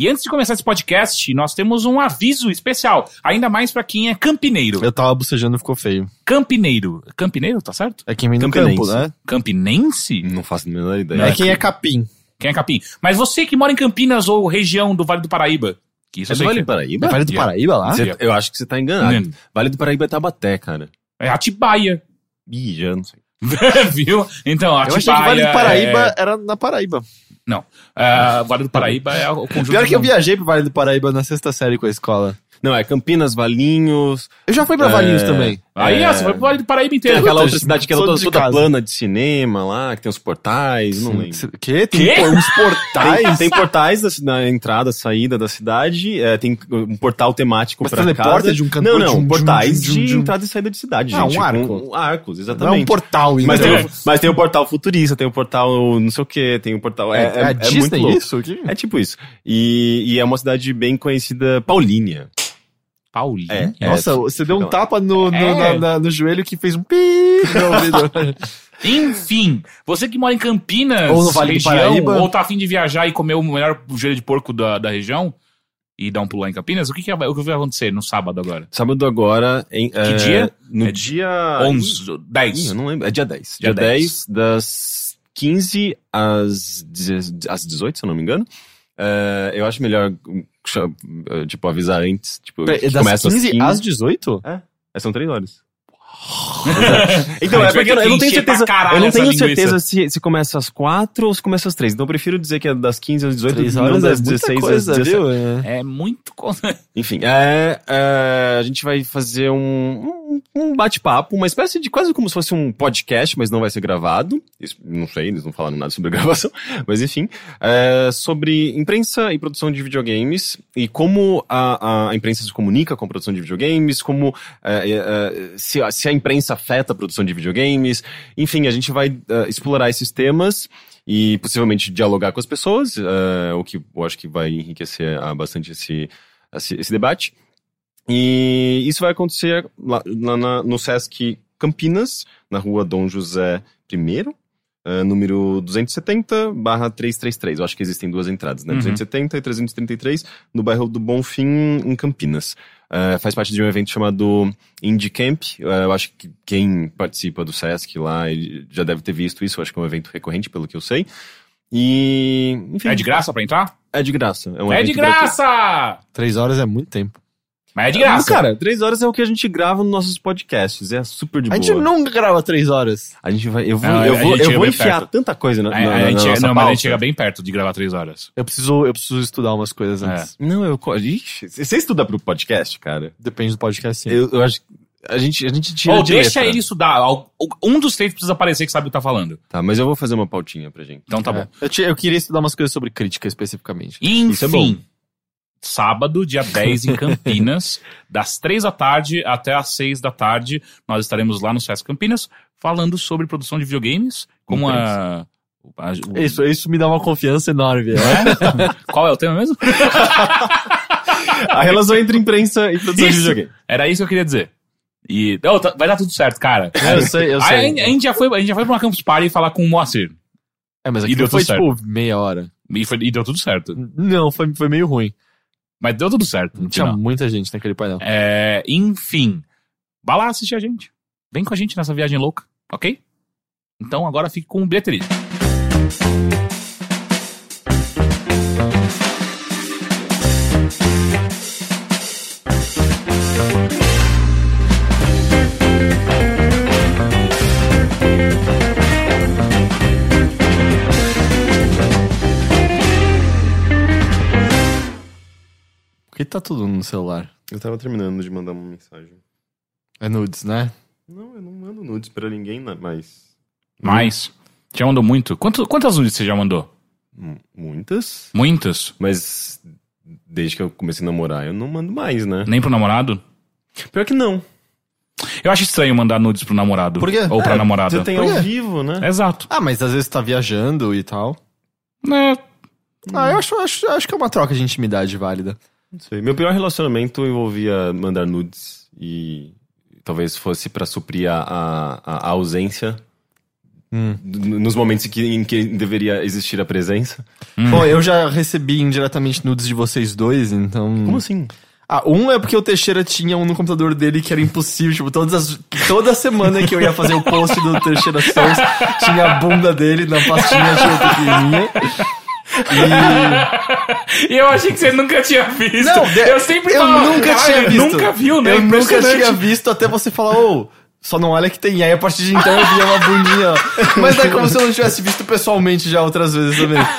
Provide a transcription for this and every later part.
E antes de começar esse podcast, nós temos um aviso especial, ainda mais pra quem é campineiro. Eu tava bocejando e ficou feio. Campineiro. Campineiro, tá certo? É quem vem do Campinense. campo, né? Campinense? Não faço a menor ideia. É quem é capim. Quem é capim? Mas você que mora em Campinas ou região do Vale do Paraíba, que isso É eu do Vale que do Paraíba? É Vale do. Paraíba lá? Você- eu acho que você tá enganado. Hum. Vale do Paraíba é Tabaté, cara. é Atibaia. Ih, já não sei. Viu? Então, Eu Atibaia. achei que Vale do Paraíba é- era na Paraíba. Não. É, Vale do Paraíba é o conjunto. Pior que eu viajei pro Vale do Paraíba na sexta série com a escola. Não, é Campinas, Valinhos. Eu já fui pra É. Valinhos também. Aí, É. ó, você vai pro Vale do Paraíba Tem inteiro. aquela Puta, outra cidade que era sou toda, de toda plana de cinema lá, que tem os portais, não lembro. Quê? Tem por- uns Tem, portais? tem portais da, na entrada, saída da cidade, é, tem um portal temático Mas pra teleporta cada... de um canto Não, não, de um- portais de um- de, de um- entrada e saída de cidade, Ah, gente. um arco. Com- arcos, Não é exatamente. um portal, Mas tem, então. o, mas tem o portal futurista, tem o portal não sei o que, tem o portal... É, É, é, é, é muito Disney louco. isso aqui? É tipo isso. E, e é uma cidade bem conhecida, Paulínia. Paulinha. É. Nossa, você deu um tapa no, no, É. na- na- no joelho que fez um pi no ouvido. Enfim, você que mora em Campinas, Ou no Vale do região, Paraíba. ou tá afim de viajar e comer o melhor joelho de porco da, da região e dar um pulo lá em Campinas, o que, que, vai, o que vai acontecer no sábado agora? Sábado agora... Em, que dia? No É dia... 11, Ih, 10. eu não lembro. É dia 10. Dia Dia, 10, das 15 às, às 18, se eu não me engano. É, eu acho melhor, tipo, avisar antes. Tipo, que das começa 15 às 18? É, são 3 horas. Então, é porque eu, não tenho certeza. Eu não tenho certeza se, se começa às 4 ou se começa às 3. Então eu prefiro dizer que é das 15 às 18 3 não horas é das muita 16 coisa, às 17. viu? É. É muito. Enfim, é, é, a gente vai fazer um, um, um bate-papo, uma espécie de quase como se fosse um podcast, mas não vai ser gravado. Isso, não sei, eles não falaram nada sobre a gravação, mas enfim. é, sobre imprensa e produção de videogames e como a, a imprensa se comunica com a produção de videogames, como é, é, se, a- se a imprensa afeta a produção de videogames. Enfim, a gente vai é, explorar esses temas e possivelmente dialogar com as pessoas, é, o que eu acho que vai enriquecer ah, bastante esse, esse, esse debate. E isso vai acontecer lá, lá na- no Sesc Campinas, na rua Dom José I, eh, número 270 barra 333. Eu acho que existem duas entradas, né? Uhum. 270 e 333, no bairro do Bonfim, em Campinas. Eh, faz parte de um evento chamado Indie Camp. Eh, eu acho que quem participa do Sesc lá já deve ter visto isso. Eu acho que é um evento recorrente, pelo que eu sei. E, enfim. É de graça pra entrar? É de graça. É, um é de evento gratuito. graça! 3 horas é muito tempo. Mas é de graça. Cara, três horas é o que a gente grava nos nossos podcasts. É super de A boa. gente nunca grava 3 horas. A gente vai. Eu vou, Não, eu a vou, eu vou enfiar perto. tanta coisa na, A, na, a na gente, nossa não, mas a pauta. gente chega bem perto de gravar três horas. Eu preciso, eu preciso estudar umas coisas É. antes. Não, eu. Ixi, você estuda pro podcast, cara? Depende do podcast, sim. Eu, eu acho. que A gente, a gente tira. Ou de deixa letra. ele estudar. Um dos três precisa aparecer que sabe o que tá falando. Tá, mas eu vou fazer uma pautinha pra gente. Então tá É. bom. Eu, ti- eu queria estudar umas coisas sobre crítica especificamente. Enfim. Isso é bom. Sábado, dia 10, em Campinas, das 3 da tarde até as 6 da tarde, nós estaremos lá no Sesc Campinas falando sobre produção de videogames, como a. a- o- Isso, isso me dá uma confiança enorme. né? Qual é o tema mesmo? A relação entre imprensa e produção de Isso. videogame. Era isso que eu queria dizer. E oh, tá- vai dar tudo certo, cara. eu sei, eu A, sei. a gente já foi, a gente já foi pra uma Campus Party falar com o Moacir. É, mas E deu foi tudo tipo meia hora. E, foi- e deu tudo certo. Não, foi, foi meio ruim. Mas deu tudo certo. Tinha final. muita gente naquele painel. É, enfim. Vá lá assistir a gente. Vem com a gente nessa viagem louca, ok? Então agora fique com o bilheteria. Que tá tudo no celular? Eu tava terminando de mandar uma mensagem. É nudes, né? Não, eu não mando nudes pra ninguém, né, mas. Mas, já mandou muito? Quanto, quantas nudes você já mandou? Hum, Muitas. Muitas? Mas desde que eu comecei a namorar, eu não mando mais, né? Nem pro namorado? Pior que não. Eu acho estranho mandar nudes pro namorado. Por quê? Ou pra É, namorada. Você tem Por ao quê? vivo, né? Exato. Ah, mas às vezes tá viajando e tal. É, Ah, eu acho, acho, acho que é uma troca de intimidade válida. Não sei. Meu pior relacionamento envolvia mandar nudes e talvez fosse pra suprir a, a, a ausência N- Nos momentos em que, em que deveria existir a presença. Bom, eu já recebi indiretamente nudes de vocês dois, então. Como assim? Ah, um é porque o Teixeira tinha um no computador dele que era impossível. Tipo, todas as, toda semana que eu ia fazer o post do Teixeira Sons, tinha a bunda dele na pastinha tinha pequenininha. E. E eu achei que você nunca tinha visto. Não, eu sempre eu falava, nunca "Cara, tinha visto. Nunca viu, né? Eu nunca tinha visto até você falar, ô, só não olha que tem. E aí a partir de então eu via uma bundinha. Mas é como se eu não tivesse visto pessoalmente já outras vezes também.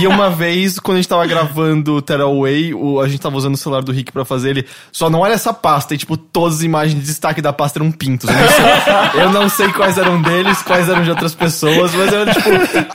E uma vez, quando a gente tava gravando o Tearaway, o, a gente tava usando o celular do Rick pra fazer ele. Só não olha essa pasta. E tipo, todas as imagens de destaque da pasta eram pintos. Eu não sei, eu não sei quais eram deles, quais eram de outras pessoas, mas era tipo,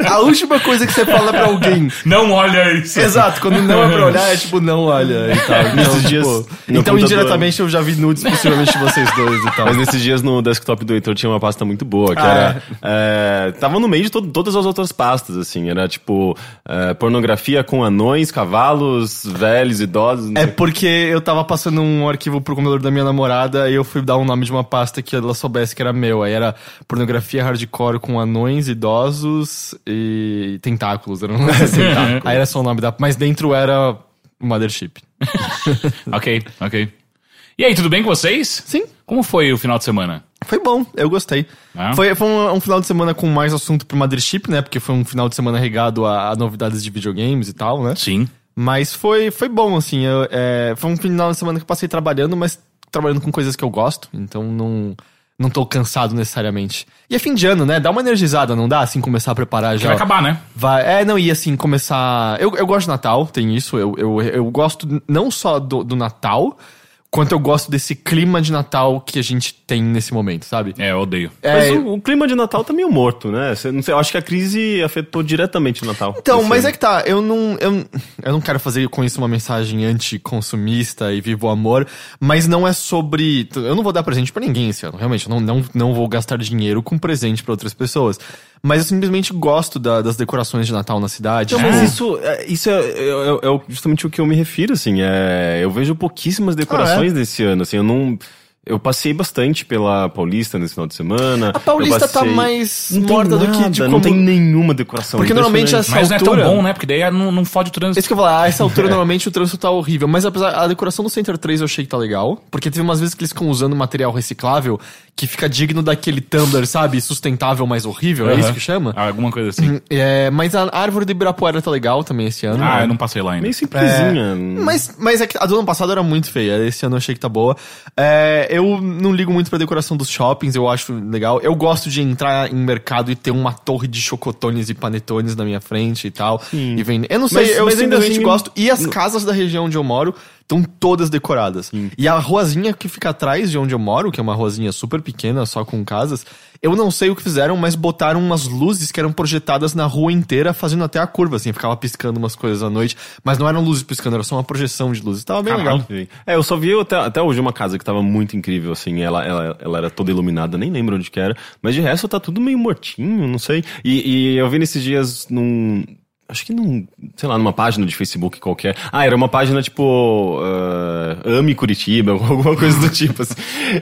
a última coisa que você fala pra alguém. Não olha isso. Exato, quando não é pra olhar, é tipo, não olha e tal. Então, Nesses dias, tipo, então computador- indiretamente eu já vi nudes possivelmente de vocês dois e tal. Mas nesses dias no desktop do Heitor tinha uma pasta muito boa, que Ah, era. é, tava no meio de to- todas as outras pastas, assim. Era tipo é, pornografia com anões, cavalos, velhos, idosos. É porque eu tava passando um arquivo pro computador da minha namorada e eu fui dar um nome de uma pasta que ela soubesse que era meu. Aí era pornografia hardcore com anões, idosos e tentáculos. Era um assim. Aí era só o nome da. Mas dentro era Mothership. Ok, ok. E aí, tudo bem com vocês? Sim. Como foi o final de semana? Foi bom, eu gostei. Ah. Foi, foi um, um final de semana com mais assunto pro Mothership, né? Porque foi um final de semana regado a, a novidades de videogames e tal, né? Sim. Mas foi, foi bom, assim. eu- é, foi um final de semana que eu passei trabalhando, mas trabalhando com coisas que eu gosto. Então não, não tô cansado necessariamente. E é fim de ano, né? Dá uma energizada, não dá? Assim, começar a preparar já. Vai acabar, né? Vai, é, não, e assim, começar. Eu, eu gosto de Natal, tem isso. Eu, eu, eu gosto não só do, do Natal, quanto eu gosto desse clima de Natal que a gente tem nesse momento, sabe? É, eu odeio. Mas É, o, o clima de Natal tá meio morto, né? Cê- não sei, eu acho que a crise afetou diretamente o Natal. Então, mas ano. é que tá, eu não, eu, eu não quero fazer com isso uma mensagem anticonsumista e viva o amor, mas não é sobre. Eu não vou dar presente pra ninguém esse ano, realmente. Eu não, não, não vou gastar dinheiro com presente pra outras pessoas. Mas eu simplesmente gosto da- das decorações de Natal na cidade. Então, mas Tipo, isso, é, isso é, é- é o- justamente o que eu me refiro, assim. É, eu vejo pouquíssimas decorações desse ano, assim. Eu não. Eu passei bastante pela Paulista nesse final de semana. A Paulista tá passei- mais Não tem morta do que nada, de Não como- tem nenhuma decoração. Porque normalmente impressionante. essa Mas não é tão altura- bom, né? Porque daí não, não fode o trânsito. Isso que eu ia falar, a essa altura normalmente o trânsito tá horrível, mas apesar a decoração do Center 3 eu achei que tá legal, porque teve umas vezes que eles ficam usando material reciclável que fica digno daquele Tumblr, sabe? Sustentável, mas horrível, é isso que chama? Ah, Alguma coisa assim. É, mas a árvore de Ibirapuera tá legal também esse ano. Ah, eu não passei lá ainda. Meio simplesinha. Mas, mas é que a do ano passado era muito feia, esse ano eu achei que tá boa. É, eu não ligo muito pra decoração dos shoppings, eu acho legal. Eu gosto de entrar em mercado e ter uma torre de chocotones e panetones na minha frente e tal. E vender. Eu não sei, Mas- eu mas simplesmente assim- gosto. E as casas da região onde eu moro estão todas decoradas. E a ruazinha que fica atrás de onde eu moro, que é uma ruazinha super pequena, só com casas, eu não sei o que fizeram, mas botaram umas luzes que eram projetadas na rua inteira, fazendo até a curva, assim, ficava piscando umas coisas à noite. Mas não eram luzes piscando, era só uma projeção de luzes. Tava bem Caralho. legal. É, eu só vi até, até hoje uma casa que tava muito incrível, assim, ela, ela, ela era toda iluminada, nem lembro onde que era, mas de resto tá tudo meio mortinho, não sei. E, e eu vi nesses dias num. Acho que num, sei lá, numa página de Facebook qualquer. Ah, era uma página tipo. ah, Ame Curitiba, alguma coisa do tipo, assim.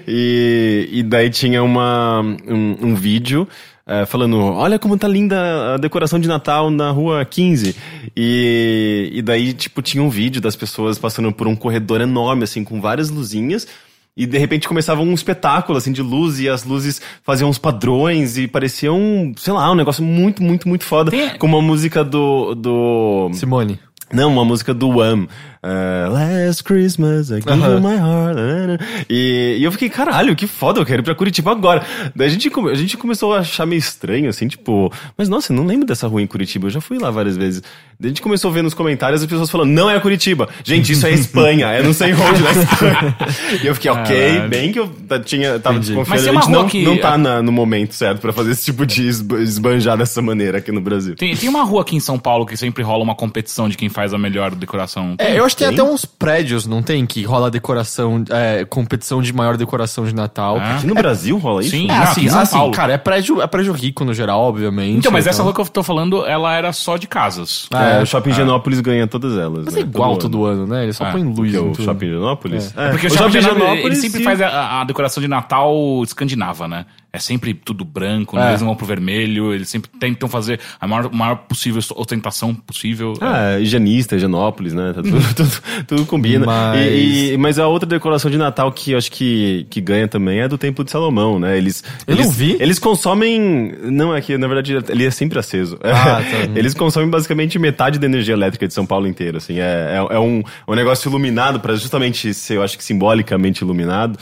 E, e daí tinha uma, um, um vídeo. eh, falando, olha como tá linda a decoração de Natal na rua 15. E, e daí, tipo, tinha um vídeo das pessoas passando por um corredor enorme, assim, com várias luzinhas. E de repente começava um espetáculo, assim, de luz, e as luzes faziam uns padrões, e parecia um, sei lá, um negócio muito, muito, muito foda. Tem- Com uma música do. do... Simone. Não, uma música do Wham. Uh, Last Christmas, I gave Aham. you my heart. E, e eu fiquei, caralho, que foda, eu quero ir pra Curitiba agora. Daí a gente, a gente começou a achar meio estranho, assim, tipo, mas nossa, eu não lembro dessa rua em Curitiba, eu já fui lá várias vezes. Daí a gente começou a ver nos comentários as pessoas falando, não é Curitiba. Gente, isso é Espanha, é não sei onde na Espanha. e eu fiquei, ok, Caralho. bem que eu tinha, tava Entendi. desconfiando, Mas a gente não, que- não tá na- no momento certo pra fazer esse tipo de esba- esbanjar dessa maneira aqui no Brasil. Tem, tem uma rua aqui em São Paulo que sempre rola uma competição de quem faz a melhor decoração. É, eu acho que tem, Tem? até uns prédios, não tem? Que rola decoração, é, competição de maior decoração de Natal. Ah. Aqui no Brasil rola isso? Sim. É, Não, assim, assim, cara, é prédio, é prédio rico no geral, obviamente. Então, mas essa rua que eu tô falando, ela era só de casas. É, É. o Shopping Higienópolis ganha todas elas. Mas né? é igual Todo todo ano, né? Ele só Ah, põe luz é o. Shopping Higienópolis? É. Porque o, Shopping Higienópolis, ele sempre faz a, a decoração de Natal escandinava, né? É sempre tudo branco, né? É. eles não vão pro vermelho, eles sempre tentam fazer a maior, maior possível ostentação possível. Ah, higienista, Higienópolis, né? Tá tudo, tudo, tudo combina. Mas- E, e- mas a outra decoração de Natal que eu acho que, que ganha também é do Templo de Salomão, né? Eles, Eu eles, não vi. Eles consomem. Não, é que na verdade ele é sempre aceso. Ah, tá. eles consomem basicamente metade da energia elétrica de São Paulo inteiro, assim. É, é, é um, um negócio iluminado para justamente ser, eu acho que simbolicamente iluminado.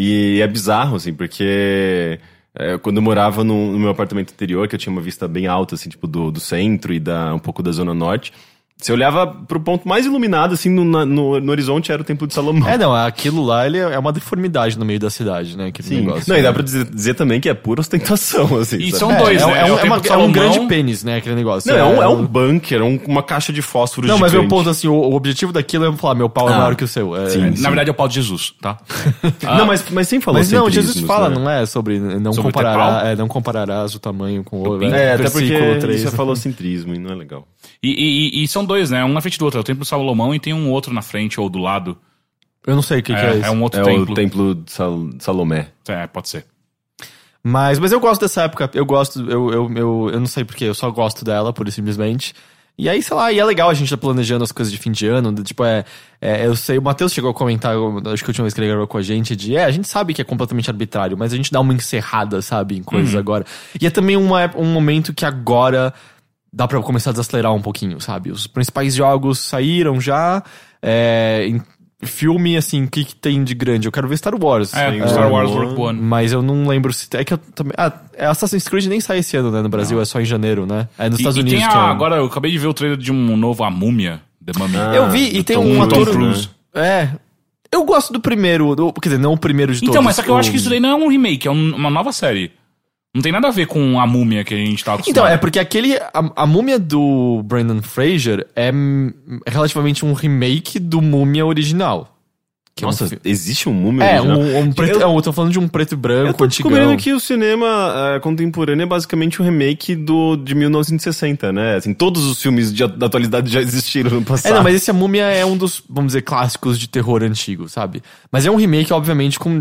E é bizarro, assim, porque. é, quando eu morava no, no meu apartamento anterior, que eu tinha uma vista bem alta, assim, tipo, do, do centro e da, um pouco da zona norte, você olhava pro ponto mais iluminado, assim, no, no, no horizonte era o Templo de Salomão. É, não, aquilo lá ele é uma deformidade no meio da cidade, né? Aquele Sim. negócio. Não, e dá pra dizer, dizer também que é pura ostentação, assim. E sabe? são É, dois, é, né? é, É um, é, uma- de é um Salomão. grande pênis, né? Aquele negócio. Não, é um, é um bunker, é um- uma caixa de fósforo Não, mas gigante. meu ponto, assim, o, o objetivo daquilo é falar, meu pau é Ah. maior que o seu. É, Sim. Na verdade é o pau de Jesus, tá? Não, mas, mas sem falar Mas não, Jesus fala, né? não é sobre não Sobre comparará, é, não compararás o tamanho com o outro. É, até porque três. isso é falocentrismo e não é legal. E, e- e- são dois, né? Um na frente do outro. É o Templo de Salomão e tem um outro na frente ou do lado. Eu não sei o que, que é, É, isso. é um outro é templo. o templo de Sal- Salomé. É, pode ser. Mas, mas eu gosto dessa época, eu gosto, eu, eu, eu, eu não sei porquê, eu só gosto dela, pura e simplesmente. E aí, sei lá, e é legal a gente tá planejando as coisas de fim de ano, de, tipo, é, é, eu sei, o Matheus chegou a comentar, acho que a última vez que ele gravou com a gente, de, é, a gente sabe que é completamente arbitrário, mas a gente dá uma encerrada, sabe, em coisas agora. E é também uma, um momento que agora dá pra começar a desacelerar um pouquinho, sabe? Os principais jogos saíram já, é, em- filme, assim, o que, que tem de grande? Eu quero ver Star Wars. É, Sim, Star Wars. Rogue One. Mas eu não lembro se. É que eu também. Ah, é Assassin's Creed nem sai esse ano, né? No Brasil, é só em janeiro, né? É nos E, Estados e Unidos tem que a, é. agora eu acabei de ver o trailer de um novo A Múmia, The Mummy. Ah, eu vi, e do tem Tom um ator. Cruise. É. Eu gosto do primeiro. Do, quer dizer, não o primeiro de todos. Então, mas só que eu acho que isso daí não é um remake, é um- uma nova série. Não tem nada a ver com a múmia que a gente tá acostumado. Então, é porque aquele. A, a múmia do Brandon Fraser é relativamente um remake do múmia original. Que é um Nossa, existe um múmio É, original? um, um preto. Eu- Eu, tô falando de um preto e branco, Eu tô antigão. descobrindo que o cinema eh, contemporâneo é basicamente um remake do, de 1960, né? Assim, todos os filmes de, da atualidade já existiram no passado. É, não, mas esse A Múmia é um dos, vamos dizer, clássicos de terror antigo, sabe? Mas é um remake, obviamente, com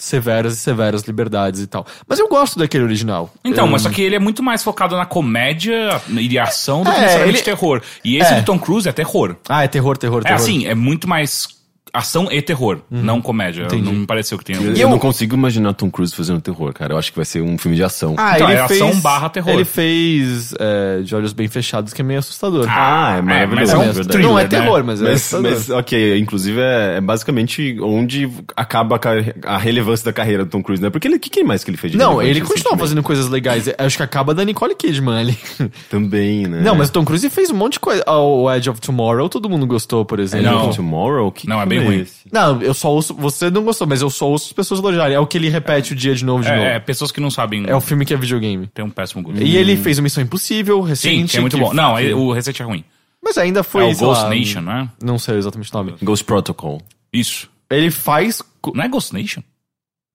severas e severas liberdades e tal. Mas eu gosto daquele original. Então, eu... mas só que ele é muito mais focado na comédia e ação do que É, necessariamente ele- terror. E esse É. do Tom Cruise é terror. Ah, é terror, terror, É terror. assim, é muito mais ação e terror, não comédia. Entendi. Não me pareceu que tenha. Eu, E eu não consigo imaginar Tom Cruise fazendo terror, cara. Eu acho que vai ser um filme de ação. Ah, Então, ele é fez... ação barra terror. Ele fez é, De Olhos Bem Fechados, que é meio assustador. Ah, é maravilhoso. mas é um, é verdade. não é thriller, né? terror, mas é Mas, mas, ok, inclusive é, é basicamente onde acaba a, a relevância da carreira do Tom Cruise, né? Porque ele, o que, que mais que ele fez de Não, ele continua recentemente? fazendo coisas legais. Acho que acaba da Nicole Kidman ali. Também, né? Não, mas o Tom Cruise fez um monte de coisa. Ah, O Edge of Tomorrow, todo mundo gostou, por exemplo. Não. Tomorrow? Que Não, é filme bem ruim. esse? Não, eu só ouço. Você não gostou, mas eu só ouço as pessoas elogiarem. É o que ele repete o dia de novo, de novo. É, é, pessoas que não sabem. É o filme que é videogame. Tem um péssimo gosto. E ele fez o Missão Impossível, Sim, recente. que é muito que- bom. Não, que- o recente é ruim. Mas ainda foi. é o Ghost lá, Nation, não é? Não sei exatamente o nome. Ghost Protocol. Isso. Ele faz. Não é Ghost Nation?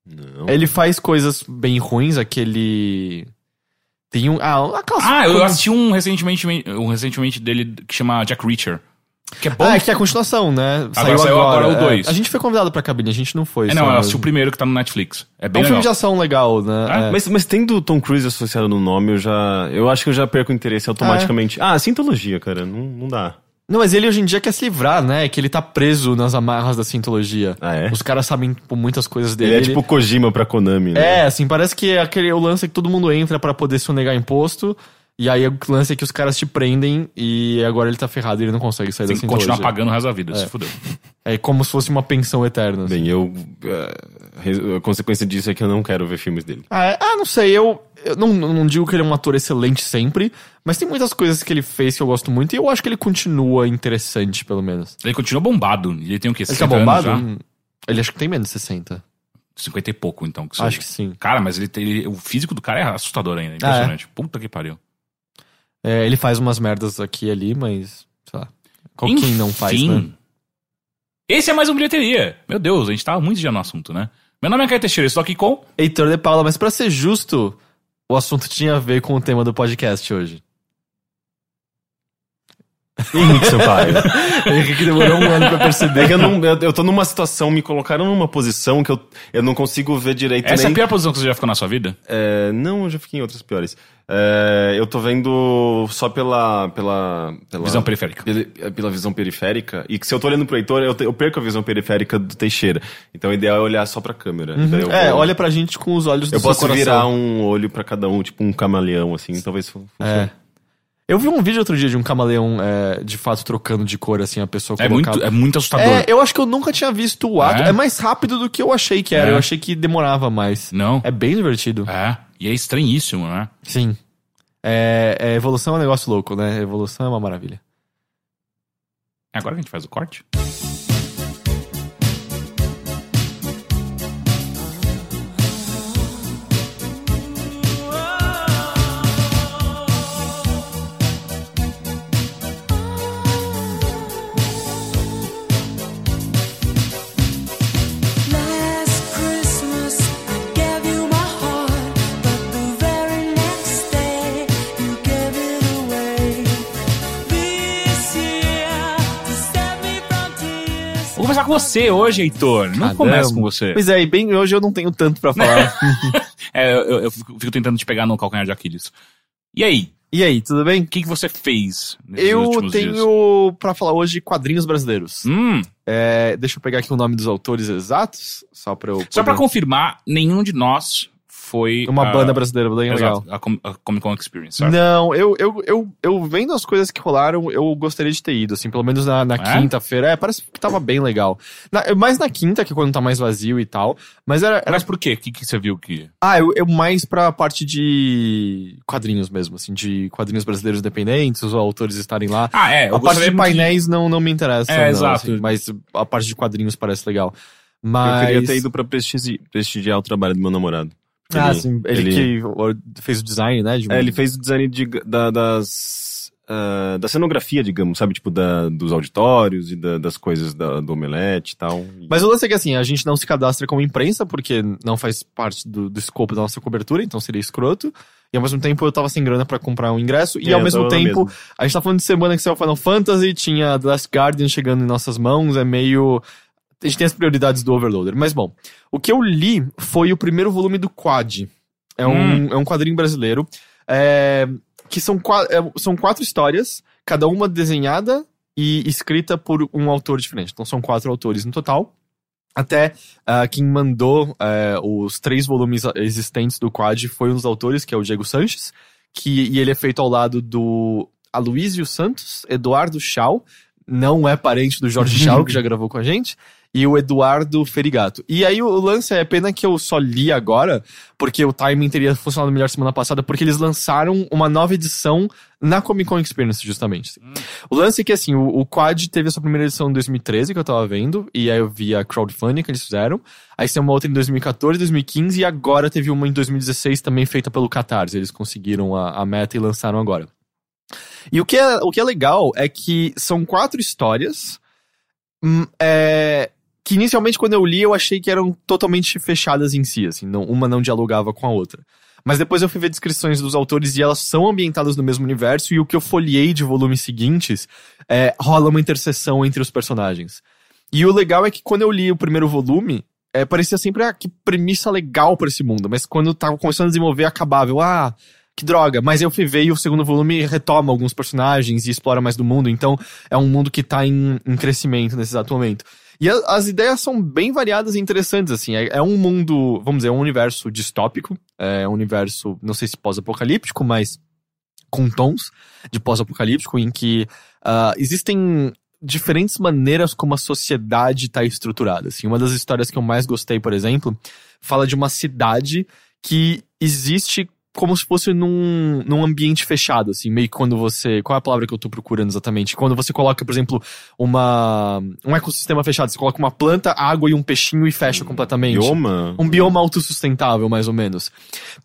Não. Ele faz coisas bem ruins, aquele. Tem um. Ah, aquelas. Ah, eu assisti um recentemente, um recentemente dele que chama Jack Reacher. Que é bom. Ah, é que é a continuação, né? Agora saiu agora o é. dois. A gente foi convidado pra cabine, a gente não foi. É, não, eu assisti o primeiro que tá no Netflix. É É bem um filme legal. de ação legal, né? Ah, É. Mas, mas tendo o Tom Cruise associado no nome, eu já. Eu acho que eu já perco o interesse automaticamente. Ah, Sintologia, cara. Não, não dá. Não, mas ele hoje em dia quer se livrar, né? Que ele tá preso nas amarras da Scientologia. Ah, é? Os caras sabem tipo, muitas coisas dele. Ele é tipo Kojima pra Konami, né? É, assim, parece que é aquele o lance é que todo mundo entra pra poder sonegar imposto. E aí o lance é que os caras te prendem e agora ele tá ferrado e ele não consegue sair Tem da que continuar pagando o resto da vida, se fudeu. É como se fosse uma pensão eterna. assim. Bem, eu. eh, res- a consequência disso é que eu não quero ver filmes dele. Ah, é- ah, não sei, eu, eu não, não digo que ele é um ator excelente sempre, mas tem muitas coisas que ele fez que eu gosto muito e eu acho que ele continua interessante, pelo menos. Ele continua bombado. Ele tem o quê? Ele tá 60 anos bombado? já? Hum, Ele acho que tem menos de 60. 50 e pouco, então. Que Acho que sim. Cara, mas ele tem. ele- o físico do cara é assustador ainda. Impressionante. Puta que pariu. É, ele faz umas merdas aqui e ali, mas, sei lá. Qual quem não faz, Enfim. né? Esse é mais um bilheteria. Meu Deus, a gente tava muito já no assunto, né? Meu nome é Caio Teixeira, estou aqui com. Heitor de Paula, mas pra ser justo, o assunto tinha a ver com o tema do podcast hoje. Henrique Sampaio. Henrique demorou um ano pra perceber. É que eu, não, eu, eu tô numa situação, me colocaram numa posição que eu, eu não consigo ver direito Essa é nem... a pior posição que você já ficou na sua vida? É, não, eu já fiquei em outras piores. É, eu tô vendo só pela. pela, pela Visão periférica. Pela, pela visão periférica. E que se eu tô olhando pro Heitor, eu, te- eu perco a visão periférica do Teixeira. Então o ideal é olhar só pra câmera. Daí eu É, olha pra gente com os olhos do Eu posso virar um olho pra cada um, tipo um camaleão, assim, talvez fu- funcione. É. Eu vi um vídeo outro dia de um camaleão, é, de fato, trocando de cor, assim, a pessoa É colocava... muito, é muito assustador. É, eu acho que eu nunca tinha visto o ato. É? É, mais rápido do que eu achei que era. É. Eu achei que demorava mais. Não. É bem divertido. É. E é estranhíssimo, né? Sim. É, é, evolução é um negócio louco, né? Evolução é uma maravilha. É agora que a gente faz o corte? Você hoje, Heitor. Não Caramba. começa com você. Pois é, e bem hoje eu não tenho tanto pra falar. É, eu, eu fico, tentando te pegar no calcanhar de Aquiles. E aí? e aí, tudo bem? O que, que você fez Eu tenho pra falar hoje quadrinhos brasileiros. Hum, É, deixa eu pegar aqui o nome dos autores exatos, só pra eu... só pra poder- confirmar, nenhum de nós foi... Uma a- banda brasileira bem legal. Exato, a, Com- a Comic Con Experience, certo? Não, eu, eu, eu, eu vendo as coisas que rolaram, eu gostaria de ter ido, assim, pelo menos na, na É? quinta-feira. É, parece que tava bem legal. Na, mais na quinta, que é quando tá mais vazio e tal. Mas era. era Mas por quê? O que, que você viu que... ah, eu, eu mais pra parte de quadrinhos mesmo, assim, de quadrinhos brasileiros independentes, os autores estarem lá. Ah, é. Eu a parte de muito de- painéis não, não me interessa. É, não, exato. assim, mas a parte de quadrinhos parece legal. Eu Mas. queria ter ido pra prestigi- prestigiar o trabalho do meu namorado. Ah, Ele- sim. Ele, ele- que fez o design, né? de- É, ele fez o design de, da, das. ah, da cenografia, digamos, sabe? Tipo, da, dos auditórios e da- das coisas da- do omelete e tal. Mas o lance é que assim, a gente não se cadastra como imprensa, porque não faz parte do, do escopo da nossa cobertura, então seria escroto. E ao mesmo tempo eu tava sem grana pra comprar um ingresso. E É, ao mesmo tempo, mesma. a gente tá falando de semana que saiu Final Fantasy, tinha The Last Guardian chegando em nossas mãos, é meio. A gente tem as prioridades do Overloader. Mas bom, o que eu li foi o primeiro volume do Quad. É um, é um quadrinho brasileiro. é, que são, é, são quatro histórias, cada uma desenhada e escrita por um autor diferente. Então são quatro autores no total. Até ah, quem mandou eh, os três volumes existentes do Quad foi um dos autores, que é o Diego Sanches, que, e ele é feito ao lado do Aloysio Santos, Eduardo Chau, não é parente do Jorge Chau, que já gravou com a gente, e o Eduardo Ferigato. E aí o lance é pena que eu só li agora, porque o timing teria funcionado melhor semana passada, porque eles lançaram uma nova edição na Comic Con Experience, justamente. O lance é que, assim, o, o Quad teve a sua primeira edição em 2013, que eu tava vendo, e aí eu vi a crowdfunding que eles fizeram. Aí tem uma outra em 2014, 2015, e agora teve uma em 2016 também feita pelo Catarse. Eles conseguiram a, a meta e lançaram agora. E o que, é, o que é legal é que são quatro histórias. hum, é, que inicialmente, quando eu li, eu achei que eram totalmente fechadas em si, assim, não, uma não dialogava com a outra. Mas depois eu fui ver descrições dos autores e elas são ambientadas no mesmo universo, e o que eu folhei de volumes seguintes é, rola uma interseção entre os personagens. E o legal é que quando eu li o primeiro volume, é, parecia sempre, ah, que premissa legal pra esse mundo, mas quando tava começando a desenvolver, acabava, eu, ah, que droga. Mas eu fui ver e o segundo volume retoma alguns personagens e explora mais do mundo, então é um mundo que tá em, em crescimento nesse exato momento. E a- as ideias são bem variadas e interessantes, assim. É, é um mundo, vamos dizer, um universo distópico. É um universo, não sei se pós-apocalíptico, mas com tons de pós-apocalíptico, em que ah, existem diferentes maneiras como a sociedade está estruturada. Assim. Uma das histórias que eu mais gostei, por exemplo, fala de uma cidade que existe como se fosse num, num ambiente fechado, assim, meio que quando você. Qual é a palavra que eu tô procurando exatamente? Quando você coloca, por exemplo, uma. um ecossistema fechado, você coloca uma planta, água e um peixinho e fecha completamente. Bioma? Um bioma autossustentável, mais ou menos.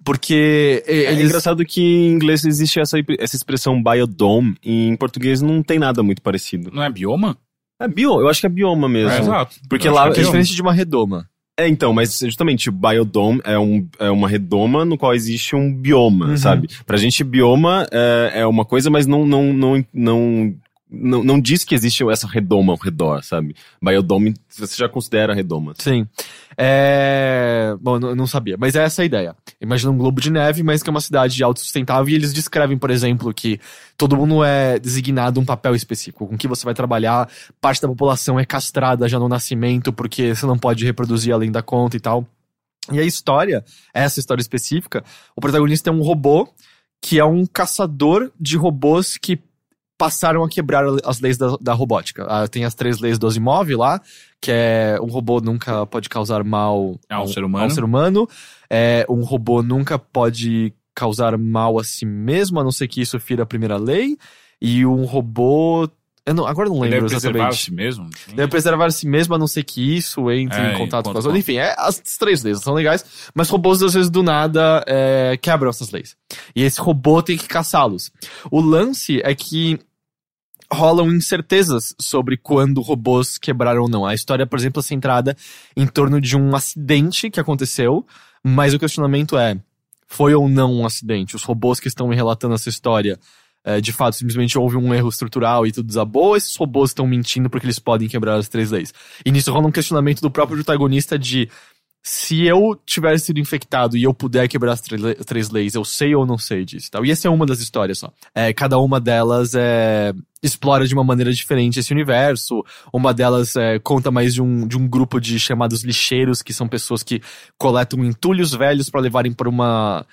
Porque É eles. engraçado que em inglês existe essa, essa expressão biodome e em português não tem nada muito parecido. Não é bioma? É bio, eu acho que é bioma mesmo. É, exato. Porque Eu lá É que é diferente de uma redoma. É, então, mas justamente, biodome é, um, é uma redoma no qual existe um bioma, Uhum. sabe? Pra gente, bioma é, é uma coisa, mas não, não, não, não não, não diz que existe essa redoma ao redor, sabe? Biodome, você já considera redoma. Sim. É... Bom, eu não- sabia, mas é essa a ideia. Imagina um globo de neve, mas que é uma cidade autossustentável e eles descrevem, por exemplo, que todo mundo é designado um papel específico, com que você vai trabalhar, parte da população é castrada já no nascimento porque você não pode reproduzir além da conta e tal. E a história, essa história específica, o protagonista é um robô que é um caçador de robôs que passaram a quebrar as leis da, da robótica. Ah, tem as três leis do Asimov lá, que é um robô nunca pode causar mal Ao ser humano. ao ser humano. É, um robô nunca pode causar mal a si mesmo, a não ser que isso fira a primeira lei. E um robô. Eu não, agora eu não Ele lembro deve preservar a exatamente. si mesmo. Deve preservar a si mesmo, a não ser que isso entre É, em contato com as outras. Enfim, é, as três leis são legais, mas robôs às vezes do nada é, quebram essas leis. E esse robô tem que caçá-los. O lance é que rolam incertezas sobre quando robôs quebraram ou não. A história, por exemplo, é centrada em torno de um acidente que aconteceu, mas o questionamento é: foi ou não um acidente? Os robôs que estão me relatando essa história, é, de fato, simplesmente houve um erro estrutural e tudo desabou, ou esses robôs estão mentindo porque eles podem quebrar as três leis? E nisso rola um questionamento do próprio protagonista de. Se eu tiver sido infectado e eu puder quebrar as três leis, eu sei ou não sei disso tal. E essa é uma das histórias só. É, cada uma delas é, explora de uma maneira diferente esse universo. Uma delas é, conta mais de um, de um grupo de chamados lixeiros, que são pessoas que coletam entulhos velhos para levarem para uma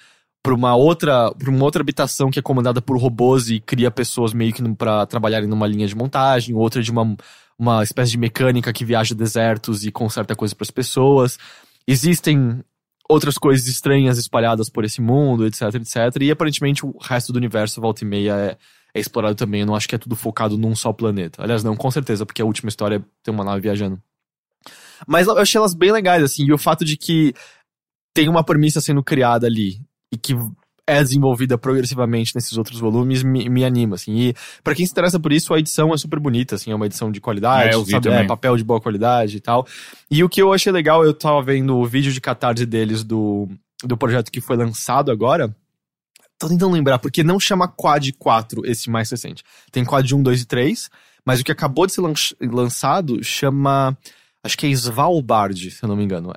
para uma outra para uma outra habitação que é comandada por robôs e cria pessoas meio que para trabalharem numa linha de montagem, outra de uma uma espécie de mecânica que viaja desertos e conserta coisas para as pessoas. Existem outras coisas estranhas espalhadas por esse mundo, etc, etc. E aparentemente o resto do universo, volta e meia, é, é explorado também. Eu não acho que é tudo focado num só planeta. Aliás, não, com certeza, porque a última história tem uma nave viajando. Mas eu achei elas bem legais, assim, e o fato de que tem uma premissa sendo criada ali e que é desenvolvida progressivamente nesses outros volumes me, me anima, assim. E pra quem se interessa por isso, a edição é super bonita, assim, é uma edição de qualidade, É, eu vi sabe? É, papel de boa qualidade e tal. E o que eu achei legal, eu tava vendo o vídeo de catarse deles do, do projeto que foi lançado agora. Tô tentando lembrar, porque não chama Quad 4 esse mais recente. Tem Quad 1, 2 e 3, mas o que acabou de ser lan- lançado chama. Acho que é Svalbard, se eu não me engano.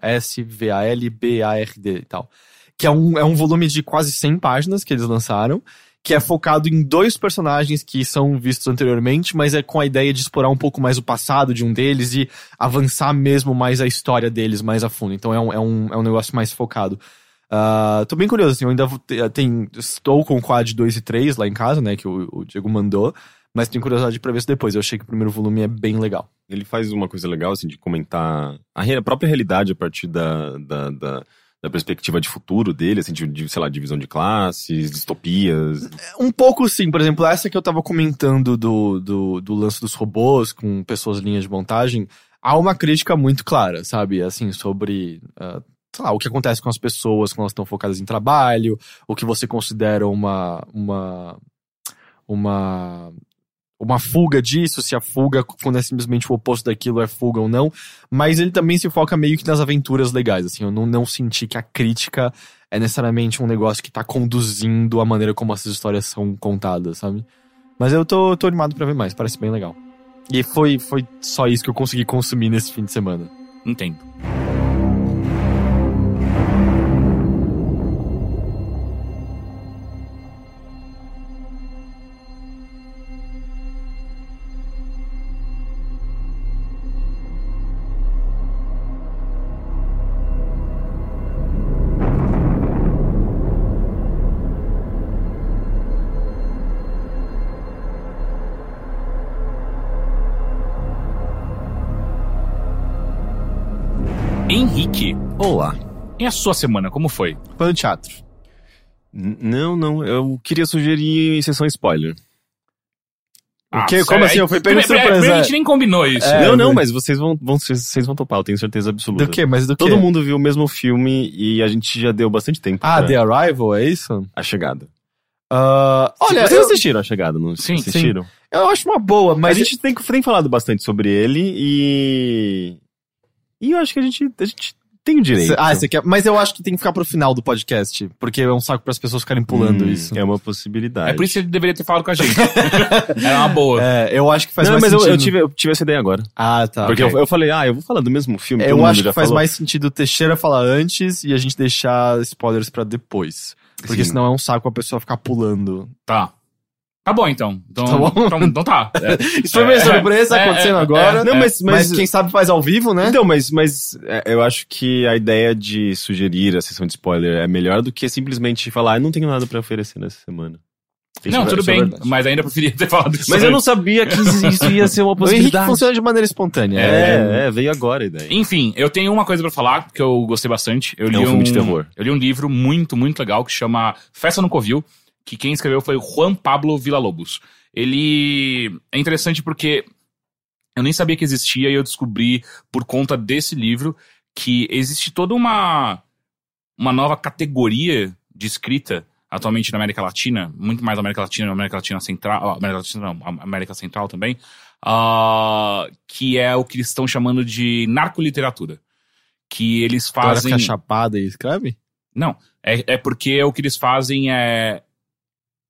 S-V-A-L-B-A-R-D e tal. Que é um, é um volume de quase 100 páginas que eles lançaram, que é focado em dois personagens que são vistos anteriormente, mas é com a ideia de explorar um pouco mais o passado de um deles e avançar mesmo mais a história deles mais a fundo. Então é um, é um, é um negócio mais focado. Ah, tô bem curioso, assim, eu ainda ter, tem, estou com o quad 2 e 3 lá em casa, né, que o, o Diego mandou, mas tenho curiosidade pra ver isso depois. Eu achei que o primeiro volume é bem legal. Ele faz uma coisa legal, assim, de comentar a, a própria realidade a partir da, da, da, da perspectiva de futuro dele, assim, de, de, sei lá, divisão de classes, distopias. Um pouco sim, por exemplo, essa que eu tava comentando do, do, do lance dos robôs com pessoas linhas de montagem, há uma crítica muito clara, sabe? Assim, sobre. ah, sei lá, o que acontece com as pessoas quando elas estão focadas em trabalho, o que você considera uma. uma. uma. Uma fuga disso, se a fuga, quando é simplesmente o oposto daquilo, é fuga ou não. Mas ele também se foca meio que nas aventuras legais, assim. Eu não, não senti que a crítica é necessariamente um negócio que tá conduzindo a maneira como essas histórias são contadas, sabe? Mas eu tô, tô animado pra ver mais, parece bem legal. E foi, foi só isso que eu consegui consumir nesse fim de semana. Entendo. Olá. e a sua semana, como foi? Foi no teatro. N- Não, não, eu queria sugerir sessão spoiler. O quê? Como assim? Eu fui pego de Primeiro- surpresa. primeiro A gente nem combinou isso. É, não, não, eu- mas vocês vão, vão, vocês vão topar, eu tenho certeza absoluta. Do que? Mas do que? Todo mundo viu o mesmo filme e a gente já deu bastante tempo Ah, pra The Arrival, é isso? A Chegada. Ah, olha, Vocês eu, assistiram A Chegada, não Sim, assistiram? eu acho uma boa, mas a gente tem, tem falado bastante sobre ele e. E eu acho que a gente, a gente tem direito. Ah, você quer. Mas eu acho que tem que ficar pro final do podcast. Porque é um saco pras pessoas ficarem pulando Hum, isso. É uma possibilidade. É por isso que ele deveria ter falado com a gente. Era uma boa. É, eu acho que faz não, mais mas eu, sentido. eu tive, eu tive essa ideia agora. Ah, tá. Porque ok. eu, eu falei, ah, eu vou falar do mesmo filme. Eu acho já que faz falou. mais sentido o Teixeira falar antes e a gente deixar spoilers pra depois. Porque Sim. senão é um saco a pessoa ficar pulando. Tá. Tá bom, então. Então Tá bom? Então, então tá. É. Isso foi meio É, surpresa é, acontecendo é, agora. é, Não, mas, Mas, mas, quem sabe faz ao vivo, né? Então, mas, mas é, eu acho que a ideia de sugerir a sessão de spoiler é melhor do que simplesmente falar, ah, não tenho nada pra oferecer nessa semana. Isso Não, é- tudo é bem, verdade. mas ainda preferia ter falado isso. Mas eu não sabia que isso ia ser uma o Henrique possibilidade. funciona de maneira espontânea. É, é, veio agora a ideia. Enfim, eu tenho uma coisa pra falar que eu gostei bastante. Eu li um filme de terror. Eu li um livro muito, muito legal que chama Festa no Covil, que quem escreveu foi o Juan Pablo Villalobos. Ele é interessante porque eu nem sabia que existia e eu descobri por conta desse livro que existe toda uma uma nova categoria de escrita atualmente na América Latina, muito mais na América Latina, na América Latina Central, ah, América Latina não, América Central também, ah, que é o que eles estão chamando de narcoliteratura. Que eles fazem. fica chapada e escreve? Não, é, é porque o que eles fazem é.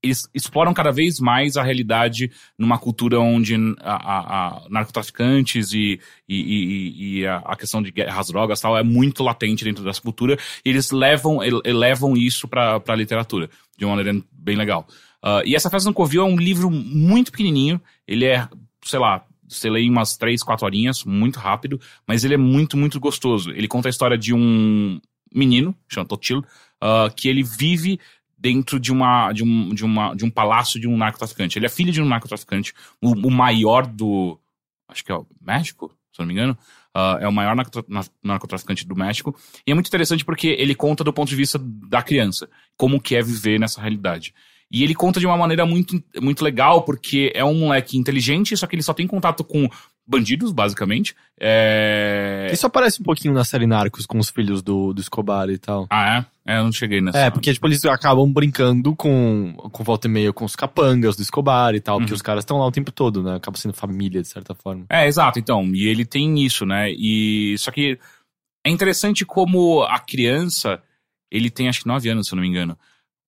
Eles exploram cada vez mais a realidade numa cultura onde a, a- a narcotraficantes e, e, e- e a, a questão de guerras drogas tal é muito latente dentro dessa cultura. E eles levam, ele- elevam isso pra, pra literatura de uma maneira bem legal. Ah, e essa Festa no Covil é um livro muito pequenininho. Ele é, sei lá, você lê em umas três, quatro horinhas, muito rápido, mas ele é muito, muito gostoso. Ele conta a história de um menino, chama Totilo, ah, que ele vive dentro de uma, de, um, de, uma, de um palácio de um narcotraficante. Ele é filho de um narcotraficante, o, o maior do. Acho que é o México, se eu não me engano. Ah, é o maior narcotra- na- narcotraficante do México. E é muito interessante porque ele conta do ponto de vista da criança, como que é viver nessa realidade. E ele conta de uma maneira muito, muito legal, porque é um moleque inteligente, só que ele só tem contato com bandidos, basicamente. É... Isso aparece um pouquinho na série Narcos com os filhos do, do Escobar e tal. Ah, é? É, eu não cheguei nessa. É, porque tipo, eles acabam brincando com, com volta e meia com os capangas do Escobar e tal, porque Uhum. os caras estão lá o tempo todo, né? Acaba sendo família, de certa forma. É, exato, então. E ele tem isso, né? E só que é interessante como a criança, ele tem acho que 9 anos, se eu não me engano,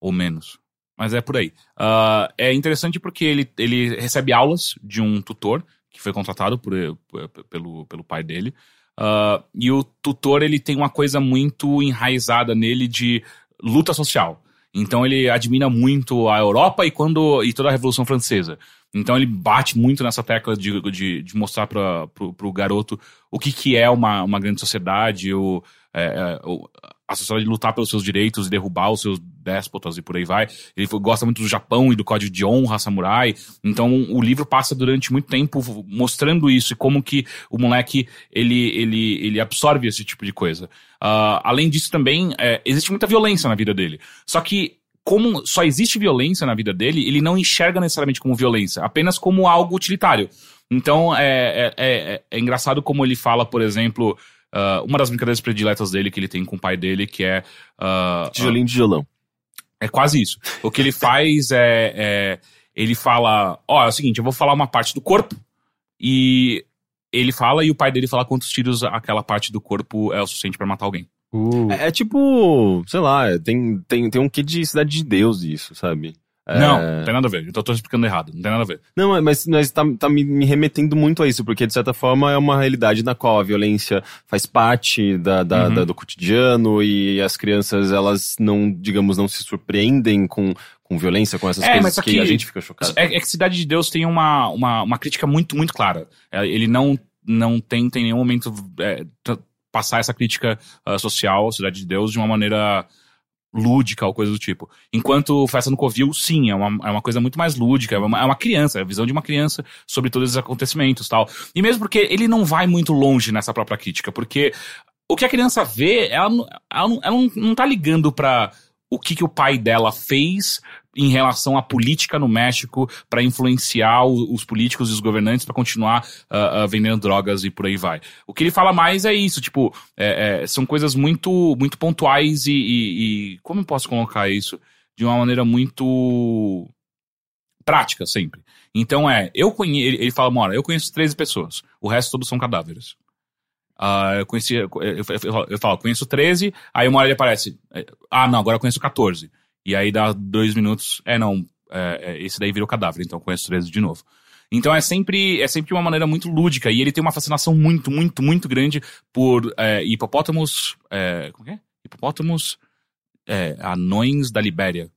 ou menos. Mas é por aí. Ah, é interessante porque ele, ele recebe aulas de um tutor que foi contratado por, por- pelo, pelo pai dele. Ah, e o tutor ele tem uma coisa muito enraizada nele de luta social. Então ele admira muito a Europa e quando e toda a Revolução Francesa. Então ele bate muito nessa tecla de, de, de mostrar para pro garoto o que, que é uma, uma grande sociedade, o, é, o- a sociedade lutar pelos seus direitos e derrubar os seus déspotas e por aí vai. Ele gosta muito do Japão e do código de honra samurai. Então o livro passa durante muito tempo mostrando isso e como que o moleque ele, ele, ele absorve esse tipo de coisa. Ah, além disso também é, existe muita violência na vida dele. Só que como só existe violência na vida dele, ele não enxerga necessariamente como violência, apenas como algo utilitário. Então é, é, é, é engraçado como ele fala, por exemplo, ah, uma das brincadeiras prediletas dele que ele tem com o pai dele, que é. ah, Tijolinho de tijolão. É quase isso. O que ele faz é. é, ele fala: Ó, é o seguinte, eu vou falar uma parte do corpo. E ele fala e o pai dele fala quantos tiros aquela parte do corpo é o suficiente pra matar alguém. Uh. É, é tipo, sei lá, tem, tem, tem um quê de cidade de Deus isso, sabe? É, Não, não tem nada a ver. Eu tô explicando errado. Não tem nada a ver. Não, mas, mas tá, tá me, me remetendo muito a isso, porque de certa forma é uma realidade na qual a violência faz parte da, da- Uhum. da- do cotidiano e as crianças, elas não, digamos, não se surpreendem com, com violência, com essas É, coisas que, a gente fica chocado. É, é que Cidade de Deus tem uma, uma, uma crítica muito, muito clara. É, Ele não, não tenta em nenhum momento é, passar essa crítica ah, social Cidade de Deus de uma maneira lúdica ou coisa do tipo. Enquanto Festa no Covil, sim, é uma, é uma coisa muito mais lúdica, é uma, é uma criança, é a visão de uma criança sobre todos esses acontecimentos tal. E mesmo porque ele não vai muito longe nessa própria crítica, porque o que a criança vê, ela, não- ela, não, ela não tá ligando pra o que, que o pai dela fez em relação à política no México para influenciar o- os políticos e os governantes para continuar ah, ah, vendendo drogas e por aí vai. O que ele fala mais é isso, tipo, é- é, são coisas muito, muito pontuais e, e- e- como eu posso colocar isso de uma maneira muito prática sempre. Então é, eu conheço, ele, ele fala, mora, eu conheço 13 pessoas, o resto todos são cadáveres. Ah, eu conhecia, eu, eu, eu, eu falo, conheço 13, aí uma hora ele aparece, é, ah, não, agora eu conheço 14. E aí dá dois minutos, é, não, é, é, esse daí virou cadáver, então eu conheço 13 de novo. Então é sempre, é sempre uma maneira muito lúdica, e ele tem uma fascinação muito, muito, muito grande por é, hipopótamos, é, como é? Hipopótamos, é, anões da Libéria.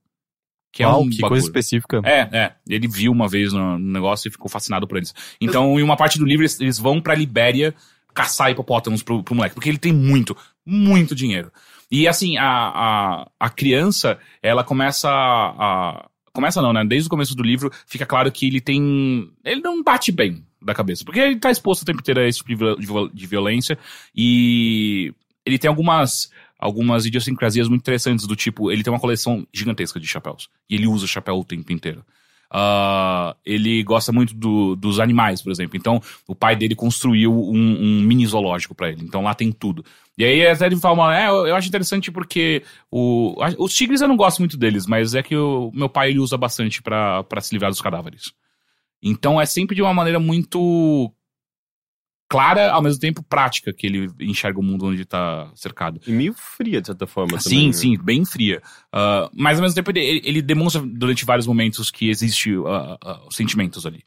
Que é Uau, um que bagulho. coisa específica. É, é. Ele viu uma vez no no negócio e ficou fascinado por eles. Então, em uma parte do livro, eles, eles vão pra Libéria caçar hipopótamos pro, pro moleque. Porque ele tem muito, muito dinheiro. E assim, a, a, a criança, ela começa a, a- Começa não, né? Desde o começo do livro, fica claro que ele tem. Ele não bate bem da cabeça. Porque ele tá exposto o tempo inteiro a esse tipo de viol- de viol- de violência. E ele tem algumas algumas idiosincrasias muito interessantes do tipo, ele tem uma coleção gigantesca de chapéus. E ele usa chapéu o tempo inteiro. Ah, ele gosta muito do- dos animais, por exemplo. Então, o pai dele construiu um, um mini zoológico pra ele. Então, lá tem tudo. E aí, até ele fala, é, eu, eu acho interessante porque o, a- os tigres eu não gosto muito deles, mas é que o meu pai ele usa bastante pra se livrar dos cadáveres. Então, é sempre de uma maneira muito clara, ao mesmo tempo prática, que ele enxerga o mundo onde tá cercado. E meio fria, de certa forma. Sim, também, né? sim, bem fria. Ah, mas ao mesmo tempo ele, ele demonstra durante vários momentos que existe ah, ah, sentimentos ali.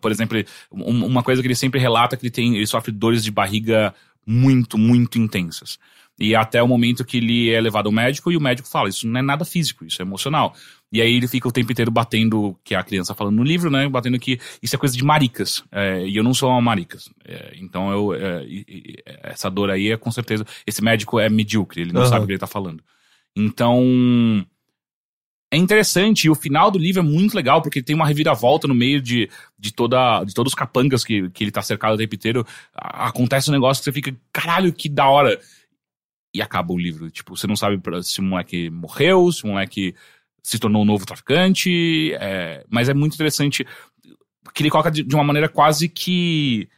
Por exemplo, um- uma coisa que ele sempre relata é que ele tem, ele sofre dores de barriga muito, muito intensas. E até o momento que ele é levado ao médico e o médico fala, isso não é nada físico, isso é emocional. E aí ele fica o tempo inteiro batendo, que a criança falando no livro, né? Batendo que isso é coisa de maricas. é, e eu não sou uma maricas. É, então eu, é, essa dor aí é com certeza. Esse médico é medíocre, ele não Aham. sabe o que ele tá falando. Então. É interessante, e o final do livro é muito legal, porque tem uma reviravolta no meio de, de, toda, de todos os capangas que, que ele tá cercado o tempo inteiro. Acontece um negócio que você fica, caralho, que da hora. E acaba o livro. Tipo, você não sabe se o moleque morreu, se o moleque se tornou um novo traficante. é, mas é muito interessante que ele coloca de, de uma maneira quase que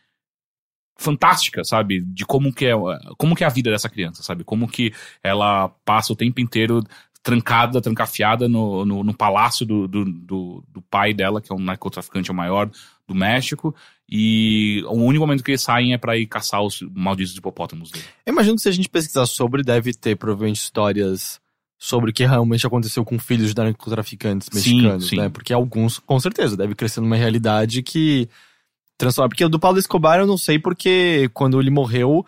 fantástica, sabe? De como que é, como que é a vida dessa criança, sabe? Como que ela passa o tempo inteiro trancada, trancafiada no, no, no palácio do, do, do, do pai dela, que é um narcotraficante o maior do México, e o único momento que eles saem é pra ir caçar os malditos hipopótamos dele. Eu imagino que se a gente pesquisar sobre, deve ter provavelmente histórias sobre o que realmente aconteceu com filhos de narcotraficantes Sim, mexicanos, sim. né? Porque alguns, com certeza, deve crescer numa realidade que transforma. Porque o do Paulo Escobar eu não sei porque quando ele morreu,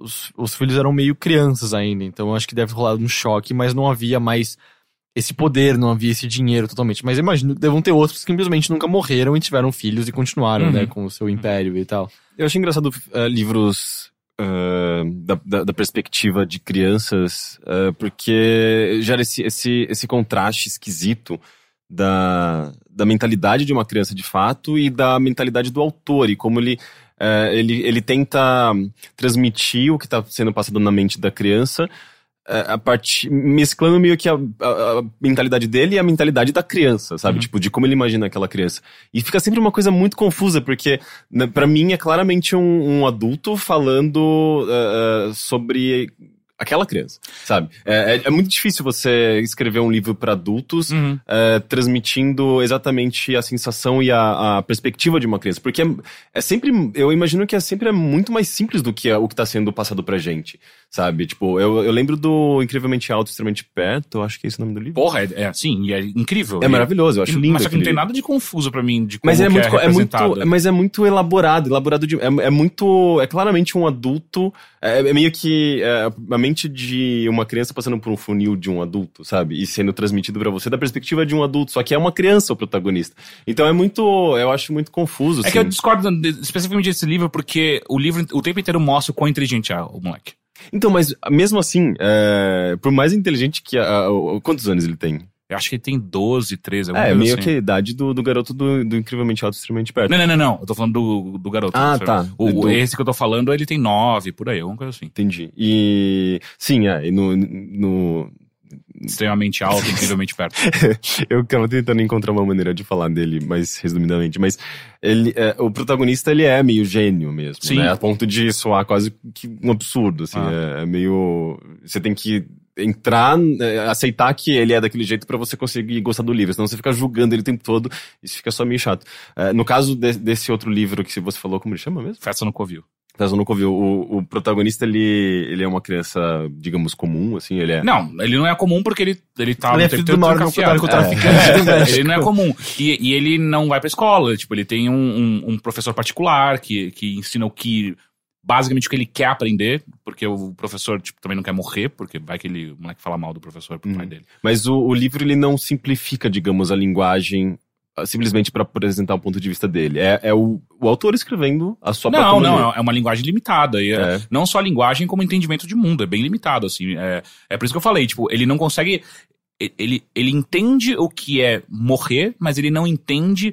os, os filhos eram meio crianças ainda. Então eu acho que deve rolar um choque, mas não havia mais esse poder, não havia esse dinheiro totalmente. Mas eu imagino que devam ter outros que simplesmente nunca morreram e tiveram filhos e continuaram, Uhum. né, com o seu império e tal. Eu acho engraçado eh, livros eh, da, da, da perspectiva de crianças, eh, porque gera esse, esse, esse contraste esquisito da, da mentalidade de uma criança de fato e da mentalidade do autor e como ele, eh, ele, ele tenta transmitir o que está sendo passado na mente da criança a partir, mesclando meio que a, a- a mentalidade dele e a mentalidade da criança, sabe? Uhum. Tipo, de como ele imagina aquela criança. E fica sempre uma coisa muito confusa, porque né, para mim é claramente um, um adulto falando eh, eh, sobre aquela criança, sabe? É, é- é muito difícil você escrever um livro para adultos eh, transmitindo exatamente a sensação e a, a perspectiva de uma criança, porque é, é sempre, eu imagino que é sempre é muito mais simples do que é o que tá sendo passado pra gente, sabe? Tipo, eu, eu lembro do Incrivelmente Alto, Extremamente Perto, eu acho que é esse o nome do livro. Porra, é, é assim, e é incrível. É maravilhoso, eu acho lindo. Mas só que não tem livro. nada de confuso pra mim de como Mas é que muito, é é, muito, mas é muito elaborado, elaborado de, é, é muito, é claramente um adulto, é, é meio que é, a mente de uma criança passando por um funil de um adulto, sabe? E sendo transmitido pra você da perspectiva de um adulto, só que é uma criança o protagonista. Então é muito, eu acho muito confuso. É que eu assim. discordo especificamente desse livro porque o livro o tempo inteiro mostra o quão inteligente é o moleque. Então, mas mesmo assim, é, por mais inteligente que a, a- quantos anos ele tem? Eu acho que ele tem 12, 13, alguma É, meio assim. que a idade do, do garoto do, do incrivelmente alto, extremamente perto. Não, não, não, não. Eu tô falando do, do garoto. Ah, tá. O, Do- Esse que eu tô falando, ele tem 9, por aí, alguma coisa assim. Entendi. E sim, é, no, no, Extremamente alto, incrivelmente perto. Eu tava tentando encontrar uma maneira de falar dele mais resumidamente, mas ele, é, o protagonista ele é meio gênio mesmo, Sim. né? A ponto de soar quase que um absurdo, assim, Ah. é, é meio... Você tem que entrar, é, aceitar que ele é daquele jeito pra você conseguir gostar do livro, senão você fica julgando ele o tempo todo, isso fica só meio chato. É, no caso de- desse outro livro que você falou, como ele chama mesmo? Festa no Covil. Caso nunca ouviu, o, o protagonista, ele, ele é uma criança, digamos, comum, assim, ele é... Não, ele não é comum porque ele, ele tá Ele é filho do maior narcotraficante do México. Ele não é comum. E, e ele não vai pra escola. Tipo, ele tem um, um- um professor particular que, que ensina o que. Basicamente o que ele quer aprender, porque o professor tipo, também não quer morrer, porque vai que ele, o moleque fala mal do professor pro pai Uhum. dele. Mas o, o livro, ele não simplifica, digamos, a linguagem simplesmente para apresentar o ponto de vista dele. É, é o, o autor escrevendo a sua não, não, é uma linguagem limitada. E é- É. Não só a linguagem, como o entendimento de mundo. É bem limitado, assim. É, é por isso que eu falei, tipo, ele não consegue. Ele, ele entende o que é morrer, mas ele não entende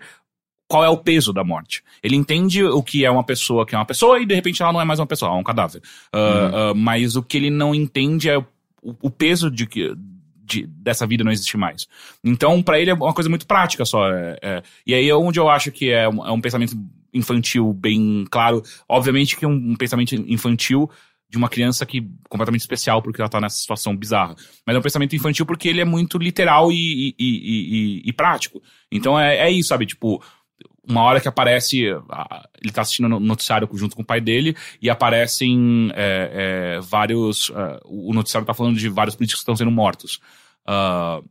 qual é o peso da morte. Ele entende o que é uma pessoa que é uma pessoa e de repente ela não é mais uma pessoa, ela é um cadáver. Ah, ah, mas o que ele não entende é o, o peso de que. De- dessa vida não existe mais. Então, pra ele é uma coisa muito prática só. é- é. e aí é onde eu acho que é um, é um pensamento infantil bem claro. Obviamente que é um, um pensamento infantil de uma criança que completamente especial porque ela tá nessa situação bizarra. Mas é um pensamento infantil porque ele é muito literal e, e, e- e- e prático. Então é, é isso, sabe? Tipo, uma hora que aparece. Ele tá assistindo no noticiário junto com o pai dele e aparecem é, é, vários. ah, o noticiário tá falando de vários políticos que estão sendo mortos. Ah,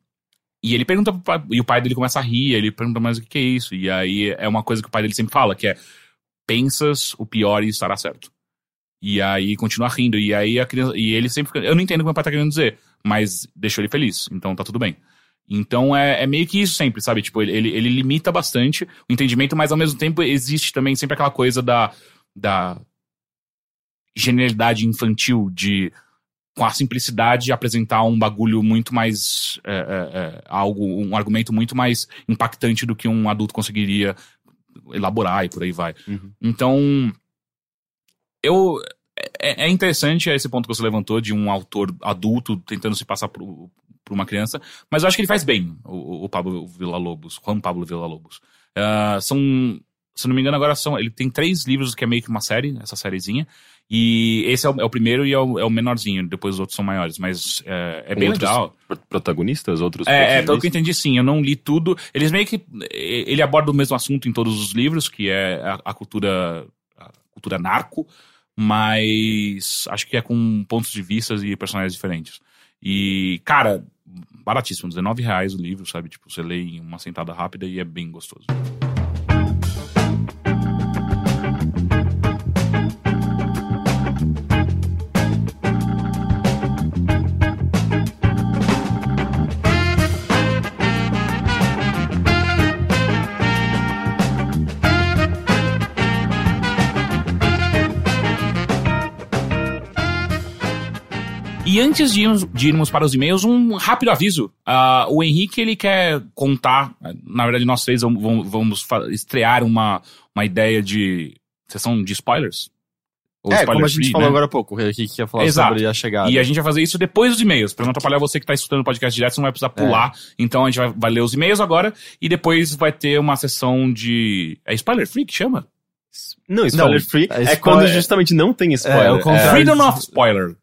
e ele pergunta pai, e o pai dele começa a rir, ele pergunta, mas o que, que é isso? E aí é uma coisa que o pai dele sempre fala, que é pensas o pior e estará certo. E aí continua rindo, e aí a criança. E ele sempre fica. Eu não entendo o que meu pai tá querendo dizer, mas deixou ele feliz, então tá tudo bem. Então é, é meio que isso sempre, sabe? Tipo, ele, ele, limita bastante o entendimento, mas ao mesmo tempo existe também sempre aquela coisa da, da genialidade infantil de com a simplicidade apresentar um bagulho muito mais é, é, é, algo um argumento muito mais impactante do que um adulto conseguiria elaborar e por aí vai Uhum. então eu é, é interessante esse ponto que você levantou de um autor adulto tentando se passar por, por uma criança mas eu acho que ele faz bem o, o Pablo Villa-Lobos Juan Pablo Villa-Lobos Ah, são se não me engano agora são ele tem três livros que é meio que uma série essa sériezinha e esse é o, é o primeiro e é o, é o menorzinho, depois os outros são maiores, mas é, é bem outros legal. pro- Protagonistas, outros É, é, pelo que eu entendi, sim, eu não li tudo. Eles meio que. eh, Ele aborda o mesmo assunto em todos os livros, que é a, a cultura. a cultura narco, mas acho que é com pontos de vista e personagens diferentes. E, cara, baratíssimo, 19 reais o livro, sabe? Tipo, você lê em uma sentada rápida e é bem gostoso. E antes de irmos, de irmos para os e-mails, um rápido aviso. Ah, o Henrique, ele quer contar, na verdade nós três vamos, vamos- estrear uma, uma ideia de sessão de spoilers. Ou É, spoiler como a gente free, falou né? agora há pouco, o Henrique que ia falar Exato. sobre a chegada. E a gente vai fazer isso depois dos e-mails, pra não atrapalhar você que tá escutando o podcast direto, você não vai precisar pular. Então a gente vai, vai ler os e-mails agora e depois vai ter uma sessão de. É spoiler free que chama? Não, spoiler Não, free é é, quando justamente não tem spoiler. É, o contrário. Freedom of Spoiler.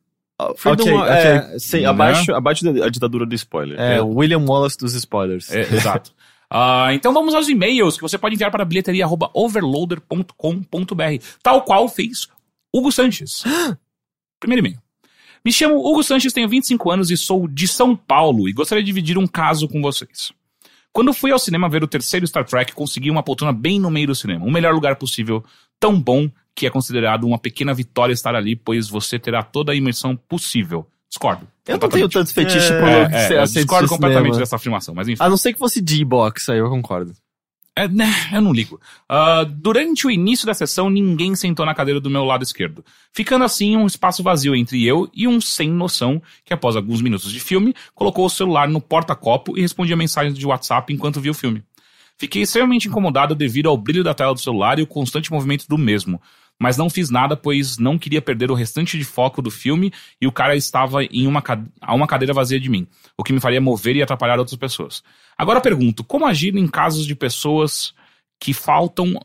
Freedom Ok, é, ok. sim, Né? abaixo, abaixo da ditadura do spoiler. É, o William Wallace dos spoilers. É, exato. Ah, então vamos aos e-mails que você pode enviar para bilheteria.overloader.com.br, tal qual fez Hugo Sanches. Primeiro e-mail. Me chamo Hugo Sanches, tenho 25 anos e sou de São Paulo e gostaria de dividir um caso com vocês. Quando fui ao cinema ver o terceiro Star Trek, consegui uma poltrona bem no meio do cinema, o melhor lugar possível, tão bom que é considerado uma pequena vitória estar ali, pois você terá toda a imersão possível. Discordo. Eu não tenho tanto fetiche É, por É, é, eu discordo completamente cinema. dessa afirmação, mas enfim. A não ser que fosse D-Box, aí eu concordo. É, né, eu não ligo. Ah, durante o início da sessão, ninguém sentou na cadeira do meu lado esquerdo, ficando assim um espaço vazio entre eu e um sem noção que, após alguns minutos de filme, colocou o celular no porta-copo e respondia mensagens de WhatsApp enquanto via o filme. Fiquei extremamente incomodado devido ao brilho da tela do celular e o constante movimento do mesmo, mas não fiz nada pois não queria perder o restante de foco do filme e o cara estava em uma, a uma cadeira vazia de mim, o que me faria mover e atrapalhar outras pessoas. Agora pergunto, como agir em casos de pessoas que faltam,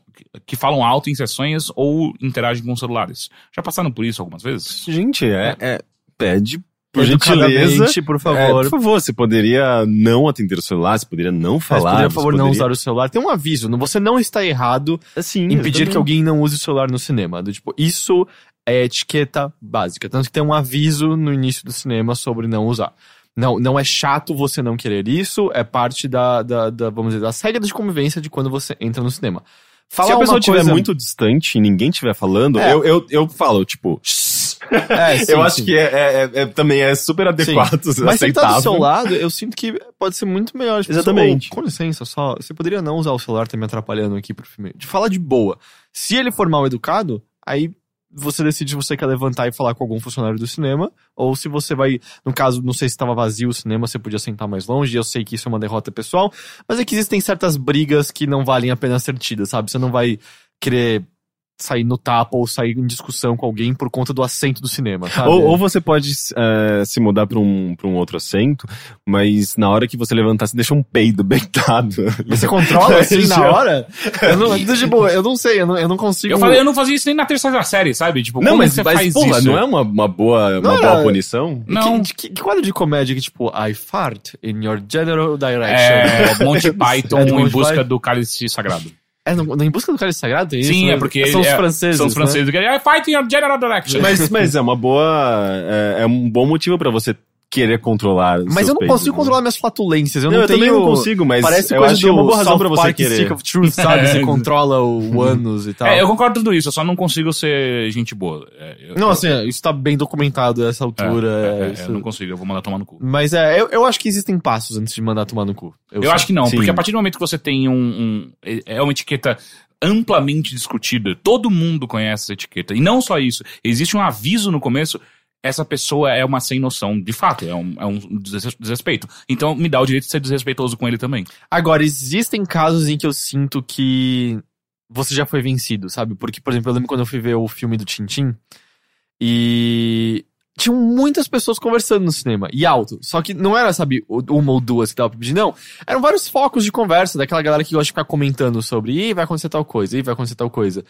que falam alto em sessões ou interagem com celulares? Já passaram por isso algumas vezes? Gente, é, é- pede por gentileza. Por É, favor. por favor, você poderia não atender o celular, você poderia não falar. poderia, por você favor, não poderia- usar o celular. Tem um aviso, não- você não está errado Assim, em pedir exatamente. que alguém não use o celular no cinema. Do tipo, isso é etiqueta básica. Tanto que tem um aviso no início do cinema sobre não usar. Não, não é chato você não querer isso, é parte da, da, da, vamos dizer, das regras de convivência de quando você entra no cinema. Falar Se a pessoa estiver coisa- muito distante e ninguém estiver falando, É. eu, eu, eu falo, tipo, É, sim, eu acho sim. que é, é- é- também é super adequado, Mas se tá do seu lado, eu sinto que pode ser muito melhor. Tipo, Exatamente. "Ô, com licença, só. Você poderia não usar o celular, tá me atrapalhando aqui pro filme. De falar de boa. Se ele for mal educado, aí você decide se você quer levantar e falar com algum funcionário do cinema, ou se você vai. No caso, não sei se estava vazio o cinema, você podia sentar mais longe. Eu sei que isso é uma derrota pessoal, mas é que existem certas brigas que não valem a pena ser tidas, sabe? Você não vai querer sair no tapa ou sair em discussão com alguém por conta do assento do cinema, sabe? Ou, ou você pode é, se mudar pra um, pra um outro assento, mas na hora que você levantar, você deixa um peido beitado. Você controla assim na hora? Eu não, tipo, eu não sei, eu não, eu não consigo. Eu falei, eu não fazia isso nem na terceira série, sabe? Tipo, Não, como mas, você mas faz porra, isso? não é uma, uma boa, Não uma era- boa punição? Não. Que, que, que quadro de comédia que, tipo, I fart in your general direction? É, Monty Python É em Monty busca Python. do cálice sagrado. É, no, no Em Busca do Cálice Sagrado? Sim, isso, é né? porque São os é- franceses. São os né? franceses. que I fight in your general direction. Mas, mas é uma boa. É, é um bom motivo pra você querer controlar. Mas eu não consigo né? controlar minhas flatulências. Eu Não, não, eu tenho... também não consigo, mas Parece eu coisa acho do que é uma boa razão South pra você Park querer. Stick of Truth, sabe? É. Você controla o ânus e tal. É, eu concordo com tudo isso, eu só não consigo ser gente boa. É, eu- Não, assim, isso tá bem documentado a essa altura. é, é, é, isso- eu não consigo, eu vou mandar tomar no cu. Mas é, eu, eu acho que existem passos antes de mandar tomar no cu. Eu, acho que não, Sim. porque a partir do momento que você tem um, um- É uma etiqueta amplamente discutida, todo mundo conhece essa etiqueta. E não só isso, existe um aviso no começo. Essa pessoa é uma sem noção, de fato, é um, é um des- desrespeito. Então me dá o direito de ser desrespeitoso com ele também. Agora, existem casos em que eu sinto que você já foi vencido, sabe? Porque, por exemplo, eu lembro quando eu fui ver o filme do Tintin e tinham muitas pessoas conversando no cinema, e alto. Só que não era, sabe, uma ou duas que dava pra pedir, não. Eram vários focos de conversa daquela galera que gosta de ficar comentando sobre, ih, vai acontecer tal coisa, ih, vai acontecer tal coisa.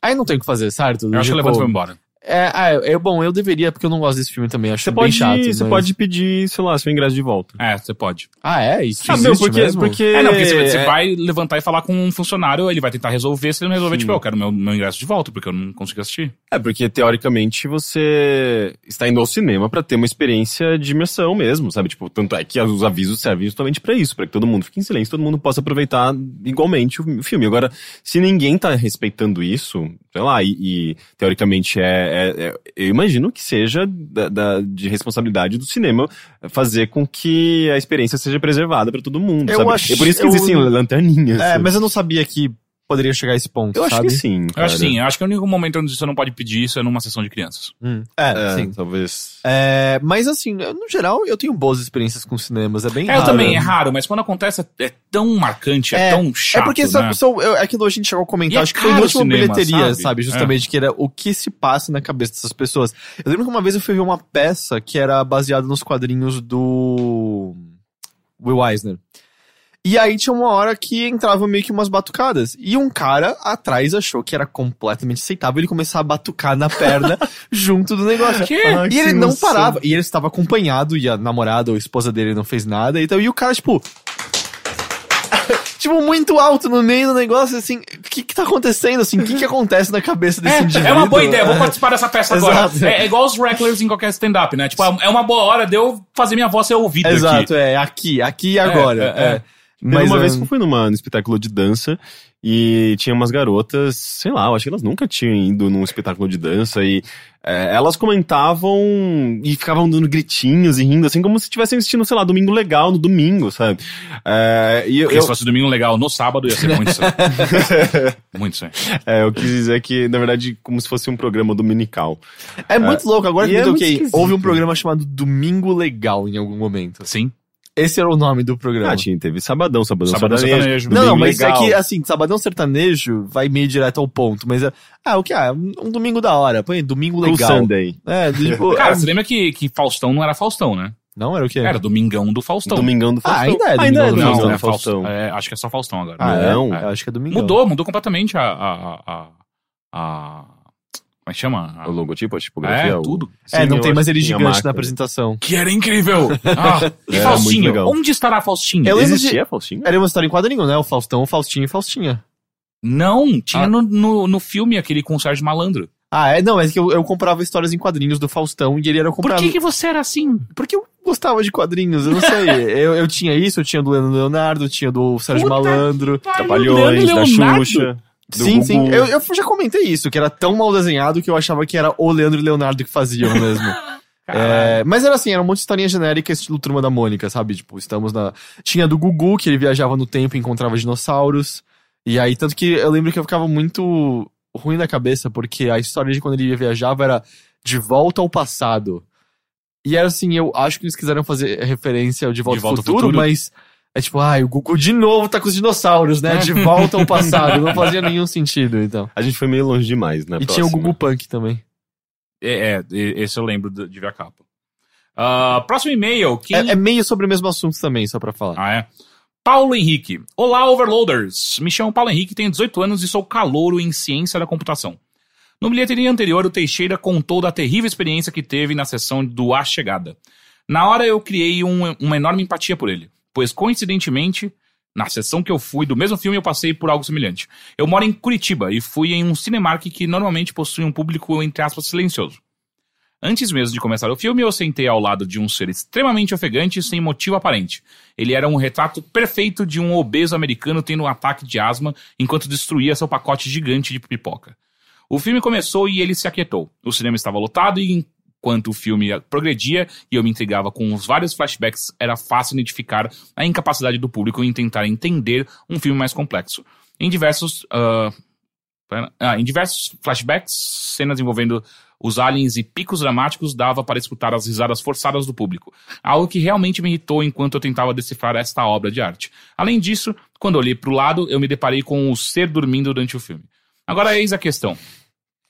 Aí não tem o que fazer, certo? Eu acho que Tipo, levanta e embora. É, ah, é, bom, eu deveria, porque eu não gosto desse filme também, acho Você bem pode, chato. você mas- pode pedir, sei lá, seu ingresso de volta. É, você pode. Ah, é? Isso Ah, meu, porque, mesmo? porque É, não, porque você, você é- vai levantar e falar com um funcionário, ele vai tentar resolver, se ele não resolver, Sim. tipo, eu quero meu, meu ingresso de volta, porque eu não consigo assistir. É, porque teoricamente você está indo ao cinema pra ter uma experiência de imersão mesmo, sabe? Tipo, tanto é que os avisos servem justamente pra isso, pra que todo mundo fique em silêncio, todo mundo possa aproveitar igualmente o filme. Agora, se ninguém tá respeitando isso, sei lá, e, e, teoricamente é, é- é- eu imagino que seja da, da- de responsabilidade do cinema fazer com que a experiência seja preservada pra todo mundo, Eu sabe? acho- é por isso que eu- existem lanterninhas. É, sabe? mas eu não sabia que poderia chegar a esse ponto, eu acho sabe? que sim. Eu cara. acho sim, eu acho que o único momento onde você não pode pedir isso é numa sessão de crianças. Hum. É, É, sim. talvez. É, mas assim, eu, no geral, eu tenho boas experiências com cinemas. É bem É, raro. eu também, é raro, mas quando acontece é, é tão marcante, é, É, tão chato, é porque né? são, eu- é aquilo a gente chegou a E comentar, é acho que foi o último cinema, bilheteria, sabe? sabe? Justamente, que era o que se passa na cabeça dessas pessoas. Eu lembro que uma vez eu fui ver uma peça que era baseada nos quadrinhos do Will Eisner. E aí tinha uma hora que entrava meio que umas batucadas. E um cara atrás achou que era completamente aceitável ele começar a batucar na perna junto do negócio. Que? Ah, E que ele não parava. E ele estava acompanhado, e a namorada ou a esposa dele não fez nada. Então, e o cara, tipo. tipo, muito alto no meio do negócio, assim. O que que tá acontecendo, assim? O que que acontece na cabeça desse indivíduo? É, é uma boa ideia, vou participar dessa peça agora. É, é igual os wrestlers em qualquer stand-up, né? Tipo, é uma boa hora de eu fazer minha voz ser ouvida aqui. Exato, é aqui, aqui e agora. é, é. é. Mas uma é, vez que eu fui numa, num espetáculo de dança e tinha umas garotas, sei lá, eu acho que elas nunca tinham ido num espetáculo de dança e é, elas comentavam e ficavam dando gritinhos e rindo, assim, como se estivessem assistindo, sei lá, Domingo Legal no domingo, sabe? É, e eu, Porque eu, se fosse domingo legal no sábado, ia ser muito estranho. muito estranho. é, eu quis dizer que, na verdade, como se fosse um programa dominical. é muito louco. Agora que é me muito toquei, houve um programa chamado Domingo Legal em algum momento. Sim. Esse era o nome do programa. Ah, tinha, teve Sabadão, Sabadão, Sabadão Sertanejo. Sertanejo. Não, não, mas Legal. é que, assim, Sabadão Sertanejo vai meio direto ao ponto. Mas, é, ah, o que? Ah, um domingo da hora. Põe domingo legal. Sunday. É, tipo... Cara, é- você lembra que, que Faustão não era Faustão, né? Não, era o quê? Era Domingão do Faustão. Domingão do Ah, Faustão. ainda é Ainda Domingão é do Não, Domingão é do Faustão. É, acho que é só Faustão agora. Ah, Não. é? Eu acho que é domingo. Mudou, mudou completamente a. a, a, a- Como é chama? O logotipo, a tipografia. É, o- tudo. é, Sim, não eu tem mais ele gigante na apresentação. Que era incrível! Ah, e É, Faustinho? Onde estará Faustinho? Eu lembro de- Existia, Faustinho? Era uma história em quadrinho, né? O Faustão, o Faustinho e Faustinha. Não, tinha Ah. no, no, no filme aquele com o Sérgio Malandro. Ah, é? Não, é que eu, eu comprava histórias em quadrinhos do Faustão e ele era Por comprado. que, que você era assim? Porque eu gostava de quadrinhos, eu não sei. eu, eu tinha isso, eu tinha do Leandro Leonardo, eu tinha do Sérgio Puta Malandro. Trapalhões, da Xuxa. Sim, sim. Gugu. Eu, eu já comentei isso, que era tão mal desenhado que eu achava que era o Leandro e Leonardo que faziam mesmo. É, mas era assim, era um monte de historinha genérica, estilo Turma da Mônica, sabe? Tipo, estamos na. Tinha do Gugu, que ele viajava no tempo e encontrava dinossauros. E aí, tanto que eu lembro que eu ficava muito ruim na cabeça, porque a história de quando ele viajava era de volta ao passado. E era assim, eu acho que eles quiseram fazer referência ao De Volta, De Volta ao ao futuro, Futuro. mas é tipo, ai, o Gugu de novo tá com os dinossauros, né? De volta ao passado. Não fazia nenhum sentido, então. A gente foi meio longe demais, né? E tinha o Gugu Punk também. É, é, esse eu lembro de ver a capa. Ah, próximo e-mail. Quem... É, é meio sobre o mesmo assunto também, só pra falar. Ah, é? Paulo Henrique. Olá, Overloaders. Me chamo Paulo Henrique, tenho 18 anos e sou calouro em ciência da computação. No bilheteria anterior, o Teixeira contou da terrível experiência que teve na sessão do A Chegada. Na hora eu criei um- uma enorme empatia por ele, pois coincidentemente, na sessão que eu fui do mesmo filme eu passei por algo semelhante. Eu moro em Curitiba e fui em um Cinemark que normalmente possui um público, entre aspas, silencioso. Antes mesmo de começar o filme, eu sentei ao lado de um ser extremamente ofegante sem motivo aparente. Ele era um retrato perfeito de um obeso americano tendo um ataque de asma enquanto destruía seu pacote gigante de pipoca. O filme começou e ele se aquietou. O cinema estava lotado e enquanto o filme progredia e eu me intrigava com os vários flashbacks, era fácil identificar a incapacidade do público em tentar entender um filme mais complexo. Em diversos, pera- ah, em diversos flashbacks, cenas envolvendo os aliens e picos dramáticos dava para escutar as risadas forçadas do público, algo que realmente me irritou enquanto eu tentava decifrar esta obra de arte. Além disso, quando olhei para o lado, eu me deparei com o ser dormindo durante o filme. Agora eis a questão.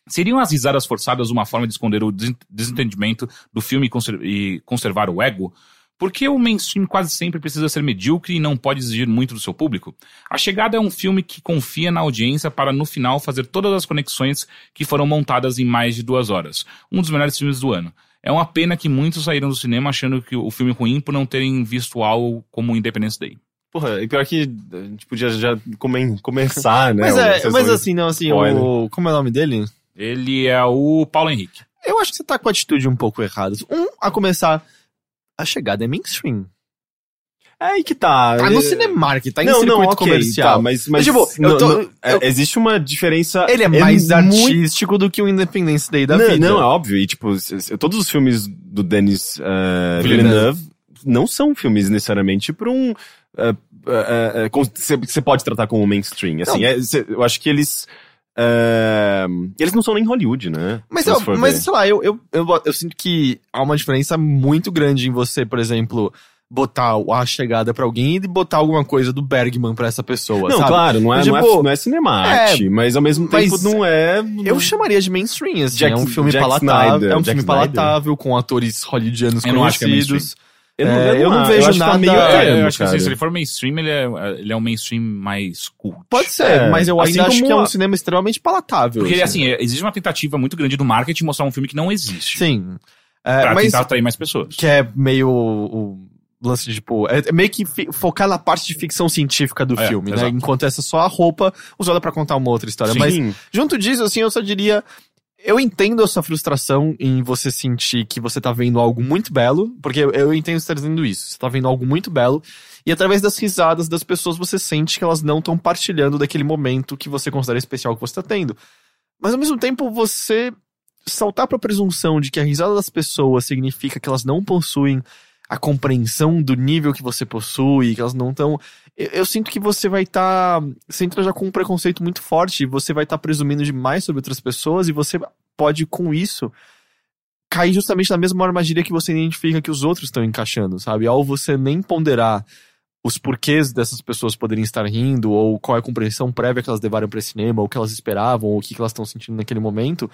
Seriam as risadas forçadas uma forma de esconder o des- desentendimento do filme e, conser- conservar o ego? Por que o mainstream quase sempre precisa ser medíocre e não pode exigir muito do seu público? A Chegada é um filme que confia na audiência para no final fazer todas as conexões que foram montadas em mais de duas horas. Um dos melhores filmes do ano. É uma pena que muitos saíram do cinema achando que o filme ruim por não terem visto algo como Independence Day. Porra, e pior que a gente podia já come- começar, né? Mas, é, mas assim, não, assim, o. Como é o nome dele? Ele é o Paulo Henrique. Eu acho que você tá com a atitude um pouco errada. Um, a começar. A chegada é mainstream. É aí que tá. Tá no É- Cinemark, tá em não, circuito não, ok, comercial. tá, mas, Mas, mas, tipo, eu não- tô- não- é, eu- existe uma diferença. Ele é mais muito- artístico do que o Independence Day da não, vida. não, é óbvio. E, tipo, todos os filmes do Denis eh, Villeneuve. Não são filmes necessariamente pra um. Você pode tratar como mainstream. Assim, é, cê- eu acho que eles. Eh, eles não são nem Hollywood, né? Mas, Se eu, mas sei lá, eu, eu, eu, eu sinto que há uma diferença muito grande em você, por exemplo, botar a chegada pra alguém e botar alguma coisa do Bergman pra essa pessoa, Não, sabe? claro, não é, Mas, não, tipo, é, não é cinemarte, mas ao mesmo tempo não é. Eu chamaria de mainstream, assim. Jack- é um filme Jack palatável. Snyder, é um Jack filme Snyder. palatável, com atores hollywoodianos Eu não acho que é conhecidos. Eu É, eu não vejo tá nada- meio É, termo, eu acho que assim, cara. se ele for mainstream, ele é, ele é um mainstream mais cult. Pode ser, É, mas eu assim ainda acho que é um cinema extremamente palatável. Porque, assim, é- existe uma tentativa muito grande do marketing mostrar um filme que não existe. Sim. É, Pra mas tentar atrair mais pessoas. que é meio o, lance de, tipo, é, é meio que focar na parte de ficção científica do É, filme, né? exato. Enquanto essa é só a roupa usada pra contar uma outra história. Sim. Mas junto disso, assim, eu só diria. Eu entendo a sua frustração em você sentir que você tá vendo algo muito belo, porque eu, eu entendo você tá dizendo isso. Você tá vendo algo muito belo, e através das risadas das pessoas você sente que elas não estão partilhando daquele momento que você considera especial que você tá tendo. Mas ao mesmo tempo, você saltar pra presunção de que a risada das pessoas significa que elas não possuem a compreensão do nível que você possui, que elas não estão. Eu, eu sinto que você vai estar. você entra já com um preconceito muito forte, você vai estar presumindo demais sobre outras pessoas, e você pode, com isso, cair justamente na mesma armadilha que você identifica que os outros estão encaixando, sabe? Ao você nem ponderar os porquês dessas pessoas poderem estar rindo, ou qual é a compreensão prévia que elas levaram para cinema, ou o que elas esperavam, ou o que que elas estão sentindo naquele momento,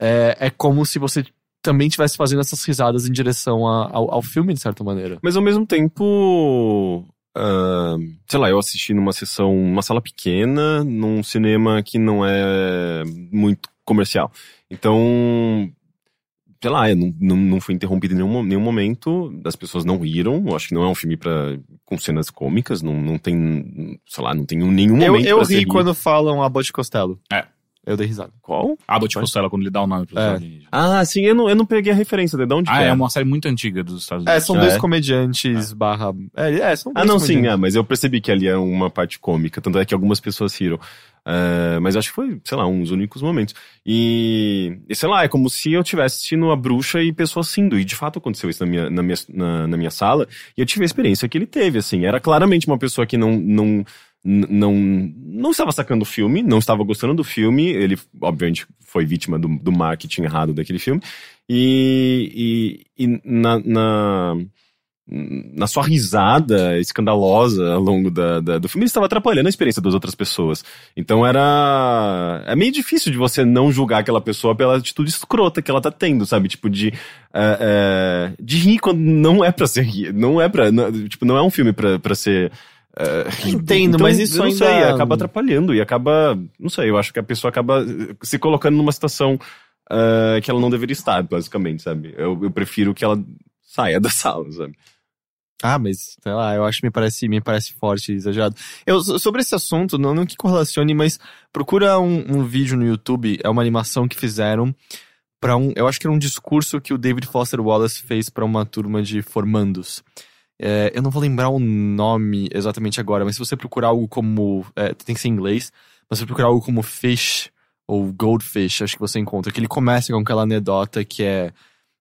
é, é como se você também estivesse fazendo essas risadas em direção a- ao, ao filme, de certa maneira. Mas ao mesmo tempo. ah, sei lá, eu assisti numa sessão, numa sala pequena, num cinema que não é muito comercial. Então, sei lá, eu não, não, não fui interrompido em nenhum, nenhum momento, as pessoas não riram, eu acho que não é um filme pra, com cenas cômicas, não, não tem, sei lá, não tem nenhum Eu, momento eu ri quando falam Abbott Costello. É. Eu dei risada. Qual? Abbott Costello, quando ele dá o nome pros É. alienígenas. Ah, sim, eu não, eu não peguei a referência, de onde Ah, que é uma série muito antiga dos Estados Unidos. É, são É. dois comediantes barra... É, é, são Ah, dois não, sim, é, mas eu percebi que ali é uma parte cômica, tanto é que algumas pessoas riram. É, mas acho que foi, sei lá, um dos únicos momentos. E, e, sei lá, é como se eu estivesse assistindo a bruxa e pessoas rindo. E de fato aconteceu isso na minha, na minha, na, na minha sala. E eu tive a experiência que ele teve, assim. Era claramente uma pessoa que não. não não, não estava sacando o filme, não estava gostando do filme. Ele, obviamente, foi vítima do, do marketing errado daquele filme. E, e, e na, na, na sua risada escandalosa ao longo da, da- do filme, ele estava atrapalhando a experiência das outras pessoas. Então era. É meio difícil de você não julgar aquela pessoa pela atitude escrota que ela tá tendo, sabe? Tipo, de. é, é, de rir quando não é pra ser. Não é pra. tipo, não é um filme pra, pra ser. Rido. Entendo, mas isso ainda- sei, acaba atrapalhando e acaba. Não sei, eu acho que a pessoa acaba se colocando numa situação é, que ela não deveria estar, basicamente, sabe? Eu, eu prefiro que ela saia da sala, sabe? Ah, mas, sei lá, eu acho que me parece, me parece forte e exagerado. Eu, so- sobre esse assunto, não, não que correlacione, mas procura um, um vídeo no YouTube, é uma animação que fizeram pra um, eu acho que era um discurso que o David Foster Wallace fez pra uma turma de formandos. É, eu não vou lembrar o nome exatamente agora, mas se você procurar algo como, é, tem que ser em inglês, mas se você procurar algo como Fish ou Goldfish, acho que você encontra, que ele começa com aquela anedota que é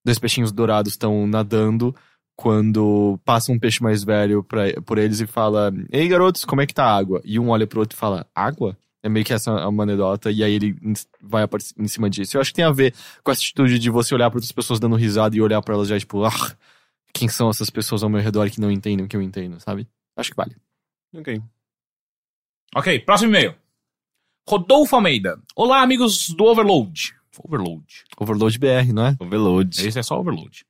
dois peixinhos dourados estão nadando quando passa um peixe mais velho pra, por eles e fala: Ei, garotos, como é que tá a água? E um olha pro outro e fala: Água? É meio que essa uma anedota, e aí ele vai em cima disso. Eu acho que tem a ver com essa atitude de você olhar para outras pessoas dando risada e olhar pra elas já, tipo, ah, quem são essas pessoas ao meu redor que não entendem o que eu entendo, sabe? Acho que vale. Ok. Ok, próximo e-mail. Rodolfo Almeida. Olá, amigos do Overload. Overload. Overload BR, não é? Overload. Esse é só Overload.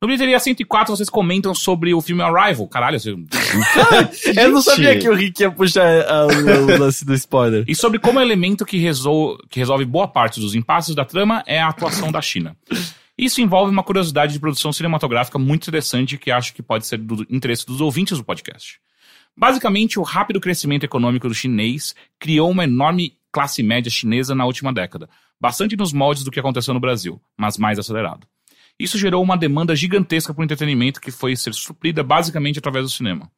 No Bilheteria 104, vocês comentam sobre o filme Arrival. Caralho, você... Eu não sabia que o Rick ia puxar ah, o, o lance do spoiler. E sobre como o elemento que, resol... que resolve boa parte dos impasses da trama é a atuação da China. Isso envolve uma curiosidade de produção cinematográfica muito interessante que acho que pode ser do interesse dos ouvintes do podcast. Basicamente, o rápido crescimento econômico do chinês criou uma enorme classe média chinesa na última década, bastante nos moldes do que aconteceu no Brasil, mas mais acelerado. Isso gerou uma demanda gigantesca por entretenimento que foi ser suprida basicamente através do cinema.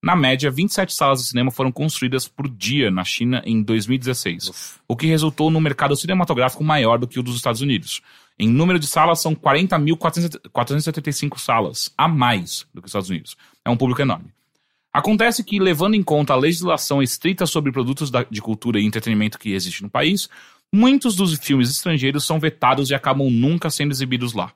Na média, 27 salas de cinema foram construídas por dia na China em 2016, o que resultou num mercado cinematográfico maior do que o dos Estados Unidos. Em número de salas, são 40.475 salas, a mais do que os Estados Unidos. É um público enorme. Acontece que, levando em conta a legislação estrita sobre produtos de cultura e entretenimento que existe no país, muitos dos filmes estrangeiros são vetados e acabam nunca sendo exibidos lá.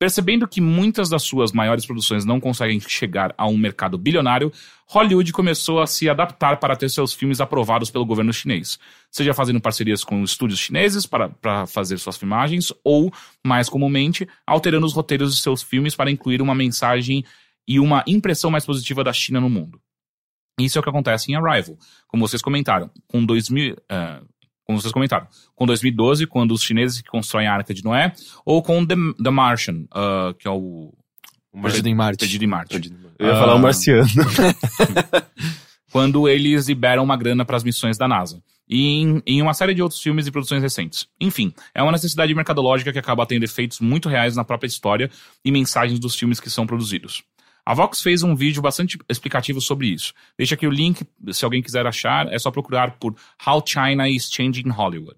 Percebendo que muitas das suas maiores produções não conseguem chegar a um mercado bilionário, Hollywood começou a se adaptar para ter seus filmes aprovados pelo governo chinês, seja fazendo parcerias com estúdios chineses para, para fazer suas filmagens, ou, mais comumente, alterando os roteiros de seus filmes para incluir uma mensagem e uma impressão mais positiva da China no mundo. Isso é o que acontece em Arrival. Como vocês comentaram, com 2000, eh, como vocês comentaram, com 2012, quando os chineses que constroem a Arca de Noé, ou com The, The Martian, ah, que é o Perdido em Marte. Perdido em Marte. Eu ia Ah. falar o marciano. Quando eles liberam uma grana para as missões da NASA. E em, em uma série de outros filmes e produções recentes. Enfim, é uma necessidade mercadológica que acaba tendo efeitos muito reais na própria história e mensagens dos filmes que são produzidos. A Vox fez um vídeo bastante explicativo sobre isso. Deixa aqui o link, se alguém quiser achar, é só procurar por How China is Changing Hollywood.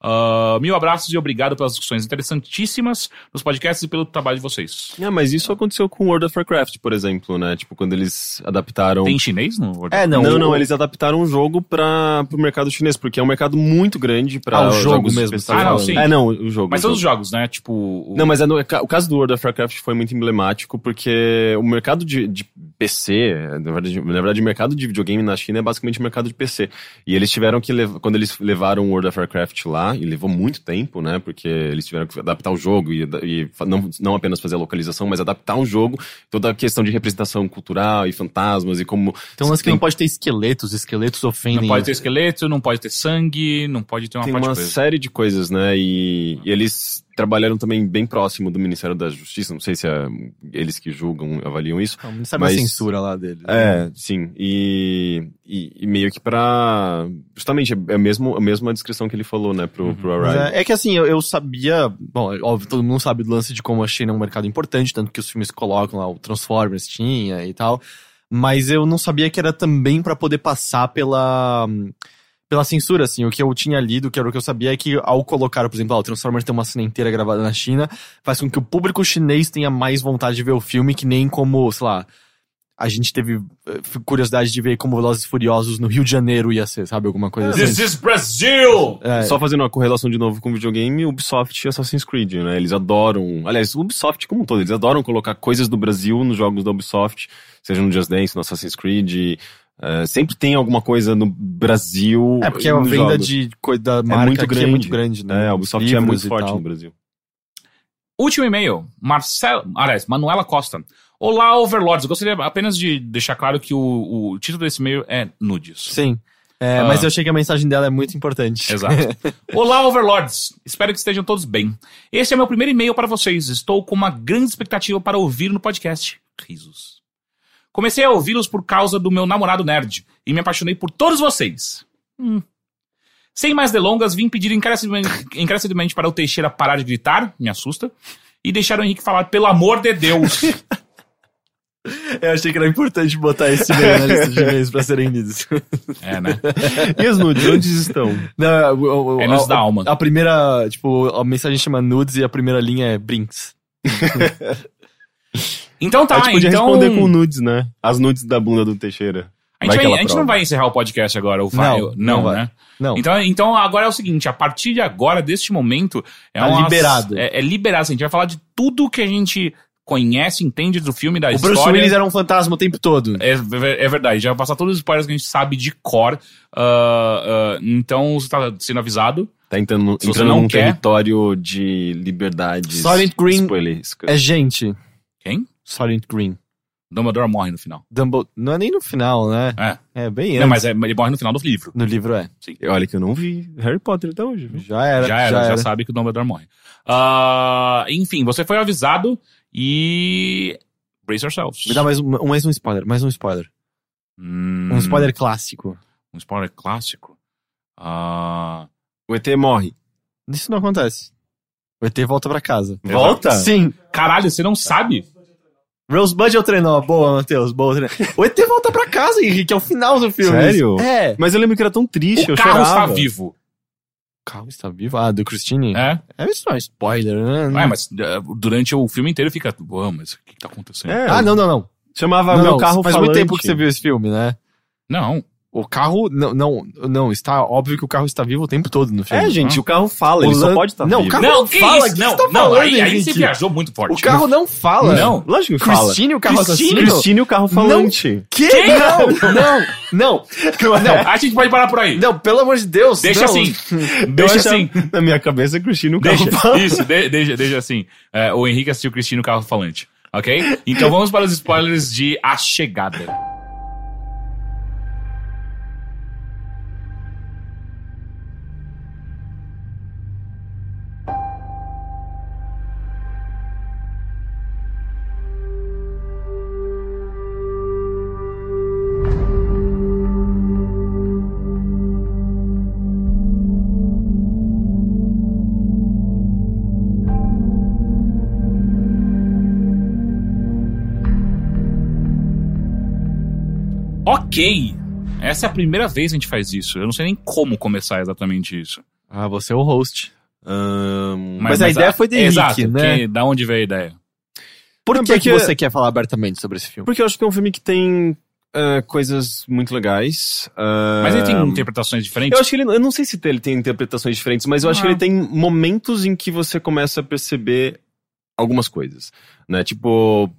Ah, mil abraços e obrigado pelas discussões interessantíssimas nos podcasts e pelo trabalho de vocês. Ah, mas isso aconteceu com World of Warcraft, por exemplo, né? Tipo, quando eles adaptaram. Tem chinês no World É, não. Não, não, o- eles adaptaram o jogo para o mercado chinês, porque é um mercado muito grande para Ah, o jogo mesmo, tá Ah, não, sim. É, não, o jogo. Mas o todos os jogo. jogos, né? Tipo. o- Não, mas é no- o caso do World of Warcraft foi muito emblemático, porque o mercado de, de PC, na verdade, na verdade, o mercado de videogame na China é basicamente mercado de PC. E eles tiveram que levar, quando eles levaram World of Warcraft lá, e levou muito tempo, né? Porque eles tiveram que adaptar o jogo e, e não, não apenas fazer a localização, mas adaptar o jogo, toda a questão de representação cultural e fantasmas e como. Então, lance que tem- não pode ter esqueletos, esqueletos ofendem. Não pode ter esqueleto, não pode ter sangue, não pode ter uma tem parte uma de coisa. série de coisas, né? E, e eles trabalharam também bem próximo do Ministério da Justiça, não sei se é eles que julgam, avaliam isso. Não, não sabe Mas- a censura lá dele. É, sim. E, e, e meio que pra. Justamente, é a, mesmo, a mesma descrição que ele falou, né, pro, pro Mas Arrival. é, é que assim, eu, eu sabia. Bom, é óbvio, todo mundo sabe do lance de como a China é um mercado importante, tanto que os filmes colocam lá, o Transformers tinha e tal. Mas eu não sabia que era também pra poder passar pela. Pela censura, assim, o que eu tinha lido, que era o que eu sabia, é que ao colocar, por exemplo, ah, o Transformers tem uma cena inteira gravada na China, faz com que o público chinês tenha mais vontade de ver o filme, que nem como, sei lá, a gente teve eh, curiosidade de ver como Velozes e Furiosos no Rio de Janeiro ia ser, sabe? Alguma coisa assim. This is Brazil! É, Só fazendo uma correlação de novo com o videogame, Ubisoft e Assassin's Creed, né? Eles adoram. Aliás, o Ubisoft como um todo, eles adoram colocar coisas do Brasil nos jogos da Ubisoft, seja no Just Dance, no Assassin's Creed. Eh, sempre tem alguma coisa no Brasil. É, porque a venda jogos. de coisa da marca muito aqui é grande. muito grande, né? É, a Ubisoft é muito forte tal. no Brasil. Último e-mail. Marcelo. Aliás, Manuela Costa. Olá, Overlords. Gostaria apenas de deixar claro que o, o título desse e-mail é nudes. Sim. É, Ah. Mas eu achei que a mensagem dela é muito importante. Exato. Olá, Overlords! Espero que estejam todos bem. Este é meu primeiro e-mail para vocês. Estou com uma grande expectativa para ouvir no podcast. Risos. Comecei a ouvi-los por causa do meu namorado nerd e me apaixonei por todos vocês. Hum. Sem mais delongas, vim pedir encarecidamente, encarecidamente para o Teixeira parar de gritar, me assusta, e deixar o Henrique falar, pelo amor de Deus. Eu achei que era importante botar esse e-mail na lista de e-mails pra serem lidos. é, né? E as nudes, onde estão? Não, o- o- É nudes a, da alma. A primeira, tipo, a mensagem chama nudes e a primeira linha é brinks. Então tá, a gente podia então... responder com nudes, né? As nudes da bunda do Teixeira. A gente, Vai vai- a gente não vai encerrar o podcast agora, ou vai? Não, não, não né? Não. Então, então agora é o seguinte, a partir de agora, deste momento, é Tá uma- liberado. É, é liberado, assim, a gente vai falar de tudo que a gente conhece, entende do filme, da o história. Bruce Willis era um fantasma o tempo todo. É, é verdade, já vai passar todos os spoilers que a gente sabe de cor. ah, ah, então você tá sendo avisado. Tá entrando, entrando num quer- território de liberdades. Silent Green. É gente. Quem? Silent Green. Dumbledore morre no final. Dumbledore. Não é nem no final, né? É. É bem antes. Não, mas é- ele morre no final do livro. No livro é. Olha que eu não vi Harry Potter até hoje. viu? Já era. já era, já, sabe que o Dumbledore morre. Ah, enfim, você foi avisado e. Brace yourselves. Me dá mais um, mais um spoiler, mais um spoiler. Hum, Um spoiler clássico. Um spoiler clássico. Ah, O ET morre. Isso não acontece. O ET volta pra casa. Volta? Sim. caralho, você não sabe? Rosebud é o trenó. Boa, Matheus. Boa, trenó. O ET volta pra casa, Henrique. É o final do filme. Sério? É. Mas eu lembro que era tão triste, o eu carro está chorava. vivo. O carro está vivo? Ah, do Christine? É? É isso não é spoiler, né? É, mas durante o filme inteiro fica. Ué, mas o que, que tá acontecendo? É, Ah, não, não, não. chamava não, meu carro Faz falante. muito tempo que você viu esse filme, né? Não. O carro, não, não, não, está óbvio que o carro está vivo o tempo todo no filme. É, gente, o carro fala, O ele só Lan- pode estar Não, vivo. o carro não, não que fala, isso? que Não, você tá não, falando, aí, aí você viajou muito forte. O carro não fala. Não. Lógico que fala. Christine, o carro Christine? assassino? Christine, o carro falante. Que? Não, não, não. Não, A gente pode parar por aí. não, pelo amor de Deus. Deixa não. assim. Deixa assim. Na minha cabeça, Christine, o carro Deixa, falante. isso, de- deixa, deixa assim. É, o Henrique assistiu Cristino Carro Falante. Ok? Então vamos para os spoilers de A Chegada. Ok. Essa é a primeira vez que a gente faz isso. Eu não sei nem como começar exatamente isso. Ah, você é o host. Ahn, Mas a ideia foi do Henrique, Exato, né? que- da onde veio a ideia? Por Não, que, que porque- você quer falar abertamente sobre esse filme? Porque eu acho que é um filme que tem ah, coisas muito legais. ah, Mas ele tem interpretações diferentes? Eu acho que ele. Eu não sei se ele tem interpretações diferentes, mas eu acho Ah. que ele tem momentos em que você começa a perceber algumas coisas. Né? Tipo.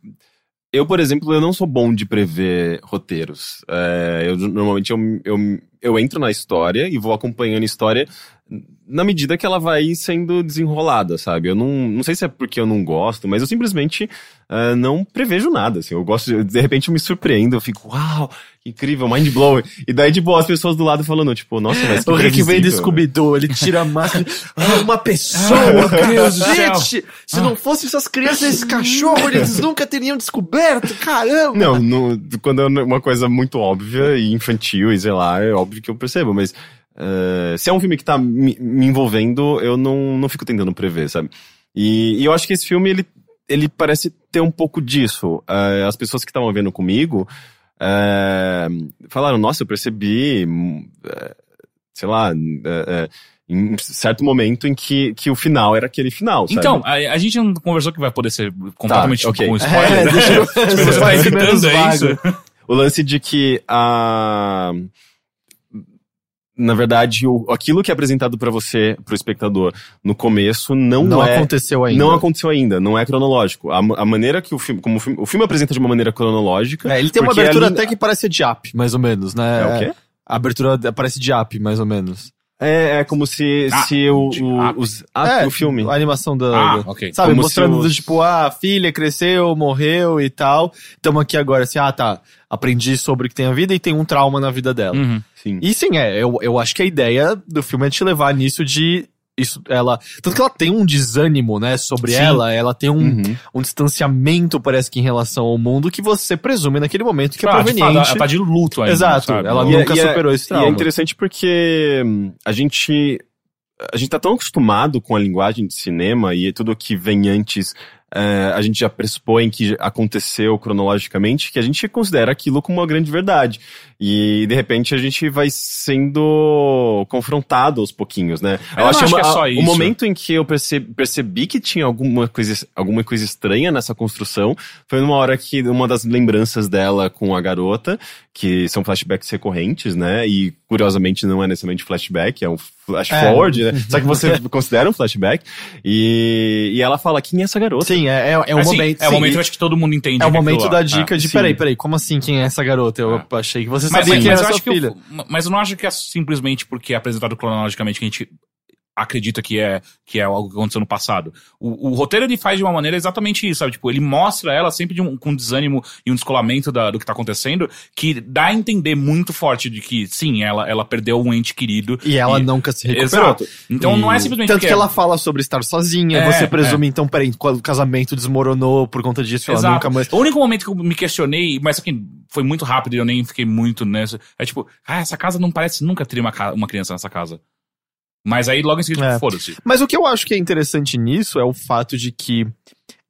Eu, por exemplo, eu não sou bom de prever roteiros. É, eu normalmente eu, eu, eu entro na história e vou acompanhando a história na medida que ela vai sendo desenrolada, sabe? Eu não, não sei se é porque eu não gosto, mas eu simplesmente é, não prevejo nada, assim. Eu gosto, de, de repente eu me surpreendo, eu fico, uau, incrível, mind blowing. E daí, tipo, as pessoas do lado falando, tipo, nossa, mas que O Rick vem do? Scooby-Doo, ele tira a máscara. Ah, uma pessoa! Meu Deus. Gente, se não fossem essas crianças esse cachorro, eles nunca teriam descoberto, caramba! Não, no- quando é uma coisa muito óbvia e infantil e sei lá, é óbvio que eu percebo, mas eh, se é um filme que tá me, me envolvendo, eu não, não fico tentando prever, sabe? E, e eu acho que esse filme, ele, ele parece ter um pouco disso. Eh, as pessoas que estavam vendo comigo eh, falaram, nossa, eu percebi, sei lá, em certo momento em que, que o final era aquele final, sabe? Então, a, a gente não conversou que vai poder ser completamente ok. com É, spoiler. né? deixa eu- Você vai evitando é isso? O lance de que a. Na verdade, o, aquilo que é apresentado pra você, pro espectador, no começo, não, Não é. aconteceu ainda. Não aconteceu ainda, não é cronológico. A, a maneira que o filme. Como o filme, o filme apresenta de uma maneira cronológica. É, ele tem uma porque abertura ali- até que parece de app, mais ou menos, né? É o quê? A abertura parece de app, mais ou menos. É, é como se, Ah, se o, o, os, ah, é, o filme. A animação da. Ah, da- ok. Sabe, Como mostrando, o- do tipo, ah, a filha cresceu, morreu e tal. Tamo aqui agora, assim, ah, tá. Aprendi sobre o que tem a vida e tem um trauma na vida dela. Uhum. Sim. E sim, é, eu, eu acho que a ideia do filme é te levar nisso de. Isso, ela. Tanto que ela tem um desânimo, né, sobre Sim. ela, ela tem um, Uhum. um distanciamento, parece que em relação ao mundo, que você presume naquele momento que é Ah, fato, proveniente. ela tá de luto ainda. Exato, sabe? ela E é- nunca e é- superou esse E trauma. é interessante porque hum, a gente. A gente tá tão acostumado com a linguagem de cinema e tudo que vem antes. Eh, a gente já pressupõe que aconteceu cronologicamente, que a gente considera aquilo como uma grande verdade. E de repente a gente vai sendo confrontado aos pouquinhos, né? Eu não acho que é só O isso. momento em que eu perce- percebi que tinha alguma coisa, alguma coisa estranha nessa construção foi numa hora que uma das lembranças dela com a garota, que são flashbacks recorrentes, né? E curiosamente não é necessariamente flashback, é um flash É. forward, né? Só que você considera um flashback. E, e ela fala: quem é essa garota? Sim, é, é, é um Assim, momento. é o sim, momento que eu acho que todo mundo entende. É o momento da dica É. de, sim. peraí, peraí, como assim quem é essa garota? Eu achei que você sabia mas, quem mas era sua filha. eu- mas eu não acho que é simplesmente porque é apresentado cronologicamente que a gente acredita que é, que é algo que aconteceu no passado. O, o roteiro ele faz de uma maneira exatamente isso, sabe? Tipo, ele mostra ela sempre de um, com desânimo e um descolamento da- do que tá acontecendo, que dá a entender muito forte de que, sim, ela, ela perdeu um ente querido. E ela nunca se recuperou. Exato. Então não é simplesmente Tanto porque que ela fala sobre estar sozinha, É, você presume, então, peraí, o casamento desmoronou por conta disso, ela Exato. nunca mais. O único momento que eu me questionei, mas aqui foi muito rápido e eu nem fiquei muito nessa, é tipo, ah, essa casa não parece nunca ter uma, uma criança nessa casa. Mas aí logo em seguida, É. foda-se. Mas o que eu acho que é interessante nisso é o fato de que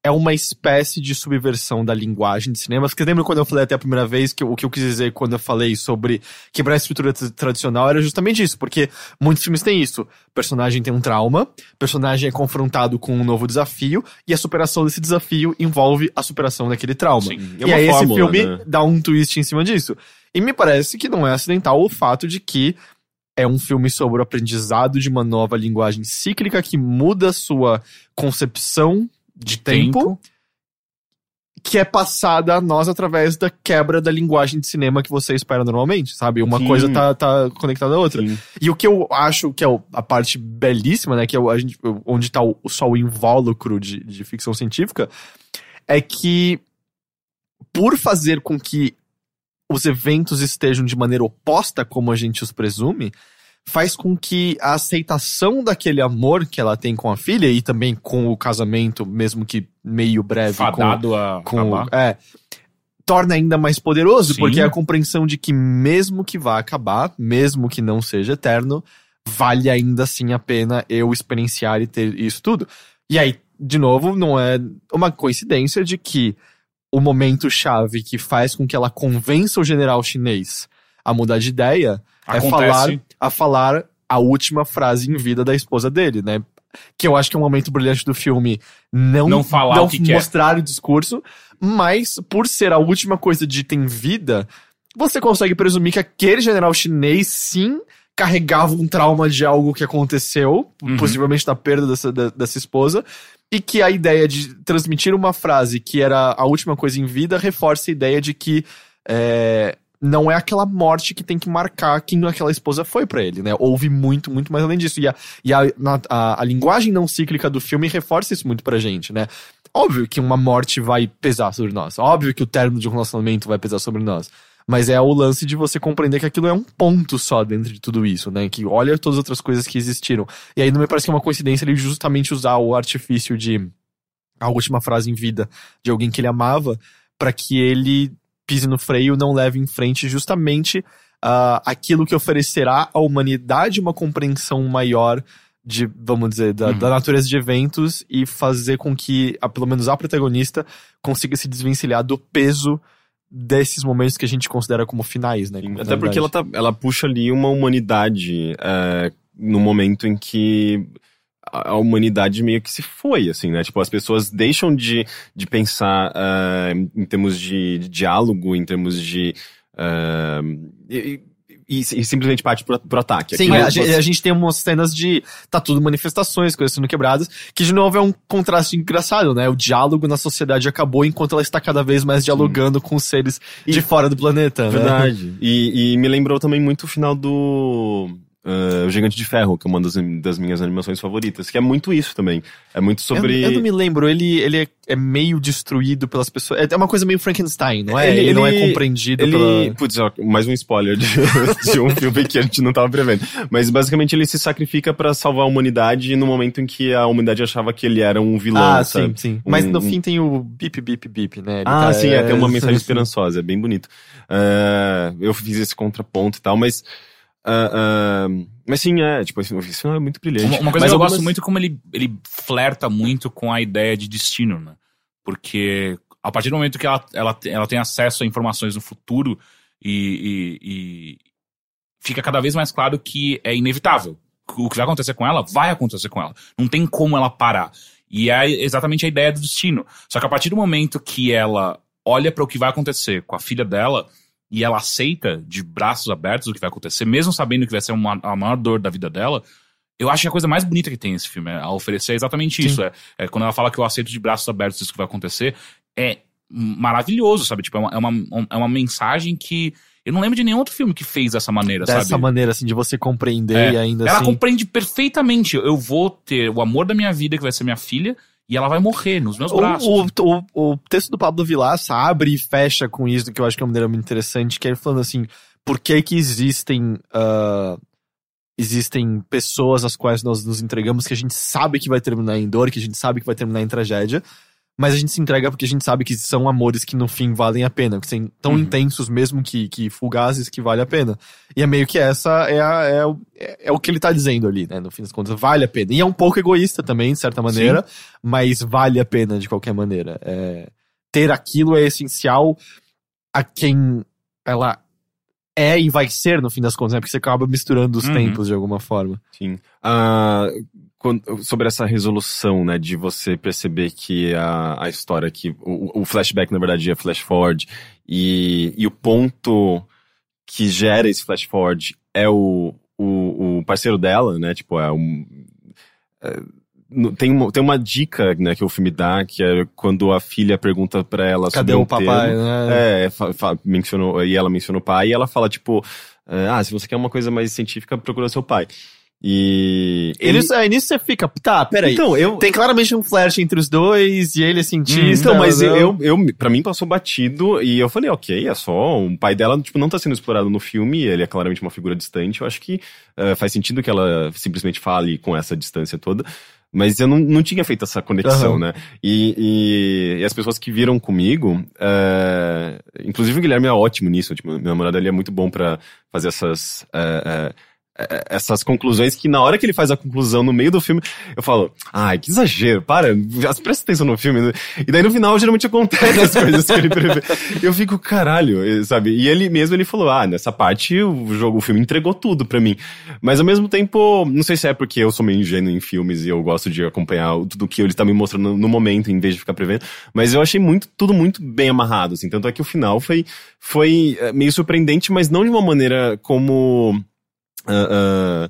é uma espécie de subversão da linguagem de cinema. Porque lembra quando eu falei até a primeira vez que o que eu quis dizer quando eu falei sobre quebrar a estrutura tra- tradicional era justamente isso, porque muitos filmes têm isso. O personagem tem um trauma, o personagem é confrontado com um novo desafio, e a superação desse desafio envolve a superação daquele trauma. Sim. É e aí esse fórmula, filme né? dá um twist em cima disso. E me parece que não é acidental o fato de que é um filme sobre o aprendizado de uma nova linguagem cíclica que muda sua concepção de tempo, que é passada a nós através da quebra da linguagem de cinema que você espera normalmente, sabe? Uma Sim. coisa tá, tá conectada à outra. Sim. E o que eu acho que é a parte belíssima, né? Que é a gente, onde tá o, só o invólucro de, de ficção científica, é que por fazer com que os eventos estejam de maneira oposta como a gente os presume, faz com que a aceitação daquele amor que ela tem com a filha e também com o casamento, mesmo que meio breve com, Fadado a com acabar. é torna ainda mais poderoso, Sim. porque é a compreensão de que mesmo que vá acabar, mesmo que não seja eterno, vale ainda assim a pena eu experienciar e ter isso tudo. E aí, de novo, não é uma coincidência de que o momento chave que faz com que ela convença o general chinês a mudar de ideia é Acontece. falar a falar a última frase em vida da esposa dele, né? Que eu acho que é um momento brilhante do filme não, Não falar não o que quer. mostrar o discurso, mas por ser a última coisa dita em vida, você consegue presumir que aquele general chinês sim carregava um trauma de algo que aconteceu, Uhum. possivelmente da perda dessa, da- dessa esposa, e que a ideia de transmitir uma frase que era a última coisa em vida reforça a ideia de que é, não é aquela morte que tem que marcar quem aquela esposa foi pra ele, né? Houve muito, muito mais além disso. E a, e a, a, a linguagem não cíclica do filme reforça isso muito pra gente, né? Óbvio que uma morte vai pesar sobre nós. Óbvio que o término de um relacionamento vai pesar sobre nós. Mas é o lance de você compreender que aquilo é um ponto só dentro de tudo isso, né? Que olha todas as outras coisas que existiram. E aí não me parece que é uma coincidência ele justamente usar o artifício de a última frase em vida de alguém que ele amava pra que ele pise no freio, não leve em frente justamente ah, aquilo que oferecerá à humanidade uma compreensão maior de, vamos dizer, da, Uhum. da natureza de eventos e fazer com que, a, pelo menos a protagonista, consiga se desvencilhar do peso desses momentos que a gente considera como finais, né? como Até porque ela, tá, ela puxa ali uma humanidade é, no momento em que a humanidade meio que se foi, assim, né? Tipo, as pessoas deixam de, de pensar é, em termos de, de diálogo, em termos de. é, e, e- e simplesmente parte pro, pro ataque. Sim, a, gente, você- a gente tem umas cenas de. Tá tudo manifestações, coisas sendo quebradas, que de novo é um contraste engraçado, né? O diálogo na sociedade acabou enquanto ela está cada vez mais dialogando com os seres de fora do planeta, né? Verdade. E, e me lembrou também muito o final do. Ah, o Gigante de Ferro, que é uma das, das minhas animações favoritas, que é muito isso também. É muito sobre. Eu, eu não me lembro, ele, ele é, é meio destruído pelas pessoas. É, é uma coisa meio Frankenstein, não é? Ele- Ele, não é compreendido Ele. pela. Putz, ó, mais um spoiler de, de um filme que a gente não tava prevendo. Mas basicamente ele se sacrifica pra salvar a humanidade no momento em que a humanidade achava que ele era um vilão. Ah, sabe? sim, sim. Mas Um- no um- fim tem o bip, bip, bip, né? Ele Ah, tá- sim, é, tem uma mensagem esperançosa, é bem bonito. Ah, eu fiz esse contraponto e tal, mas. Ah, ah, mas sim, é, tipo, esse filme é muito brilhante. Uma, uma coisa Mas que eu algumas- gosto muito é como ele, ele flerta muito com a ideia de destino, né? Porque a partir do momento que ela, ela, ela tem acesso a informações no futuro e, e- e fica cada vez mais claro que é inevitável. O que vai acontecer com ela, vai acontecer com ela. Não tem como ela parar. E é exatamente a ideia do destino. Só que a partir do momento que ela olha para o que vai acontecer com a filha dela e ela aceita de braços abertos o que vai acontecer, mesmo sabendo que vai ser uma, a maior dor da vida dela, eu acho que a coisa mais bonita que tem esse filme é, a oferecer é exatamente isso. É, é quando ela fala que eu aceito de braços abertos isso que vai acontecer, é maravilhoso, sabe? Tipo, é uma, é uma, é uma mensagem que eu não lembro de nenhum outro filme que fez dessa maneira, Dessa sabe? maneira, assim, de você compreender É. e ainda ela assim. compreende perfeitamente. Eu vou ter o amor da minha vida, que vai ser minha filha, e ela vai morrer nos meus braços. O, o, o, o texto do Pablo Vilaça abre e fecha com isso, que eu acho que é uma maneira muito interessante, que é ele falando assim, por que que existem ah, existem pessoas às quais nós nos entregamos que a gente sabe que vai terminar em dor, que a gente sabe que vai terminar em tragédia, mas a gente se entrega porque a gente sabe que são amores que no fim valem a pena, que são tão Uhum. intensos mesmo que, que fugazes que vale a pena. E é meio que essa é, a- é, o- é, o que ele tá dizendo ali, né? No fim das contas, vale a pena. E é um pouco egoísta também, de certa maneira, mas vale a pena de qualquer maneira. É, ter aquilo é essencial a quem ela é e vai ser, no fim das contas, né? Porque você acaba misturando os Uhum. tempos de alguma forma. Sim. Ah, quando- sobre essa resolução, né, de você perceber que a, a história que o, o flashback na verdade é flash forward e, e o ponto que gera esse flash forward é o, o, o parceiro dela, né, tipo é um é, tem uma, tem uma dica, né, que o filme dá, que é quando a filha pergunta pra ela Cadê sobre o papai, termo. né? É, fa- fa- mencionou, e ela mencionou o pai, e ela fala, tipo, ah, se você quer uma coisa mais científica, procura seu pai. E. E nisso, aí nisso você fica, tá, peraí. Então, eu. Tem claramente um flash entre os dois e ele é cientista. Então, mas não- eu, eu, pra mim passou batido e eu falei, ok, é só. O pai dela, tipo, não tá sendo explorado no filme, ele é claramente uma figura distante. Eu acho que eh, faz sentido que ela simplesmente fale com essa distância toda. Mas eu não, não tinha feito essa conexão, Aham. né? E, e, e as pessoas que viram comigo, eh, inclusive o Guilherme é ótimo nisso, tipo, meu namorado ele é muito bom pra fazer essas. eh, essas conclusões que na hora que ele faz a conclusão no meio do filme, eu falo, ai, que exagero, para, presta atenção no filme. E daí no final geralmente acontece as coisas que ele prevê. Eu fico, caralho, sabe? E ele mesmo ele falou, ah, nessa parte o jogo, o filme entregou tudo pra mim. Mas ao mesmo tempo, não sei se é porque eu sou meio ingênuo em filmes e eu gosto de acompanhar tudo que ele tá me mostrando no momento em vez de ficar prevendo, mas eu achei muito tudo muito bem amarrado, assim, tanto é que o final foi foi eh, meio surpreendente, mas não de uma maneira como ah,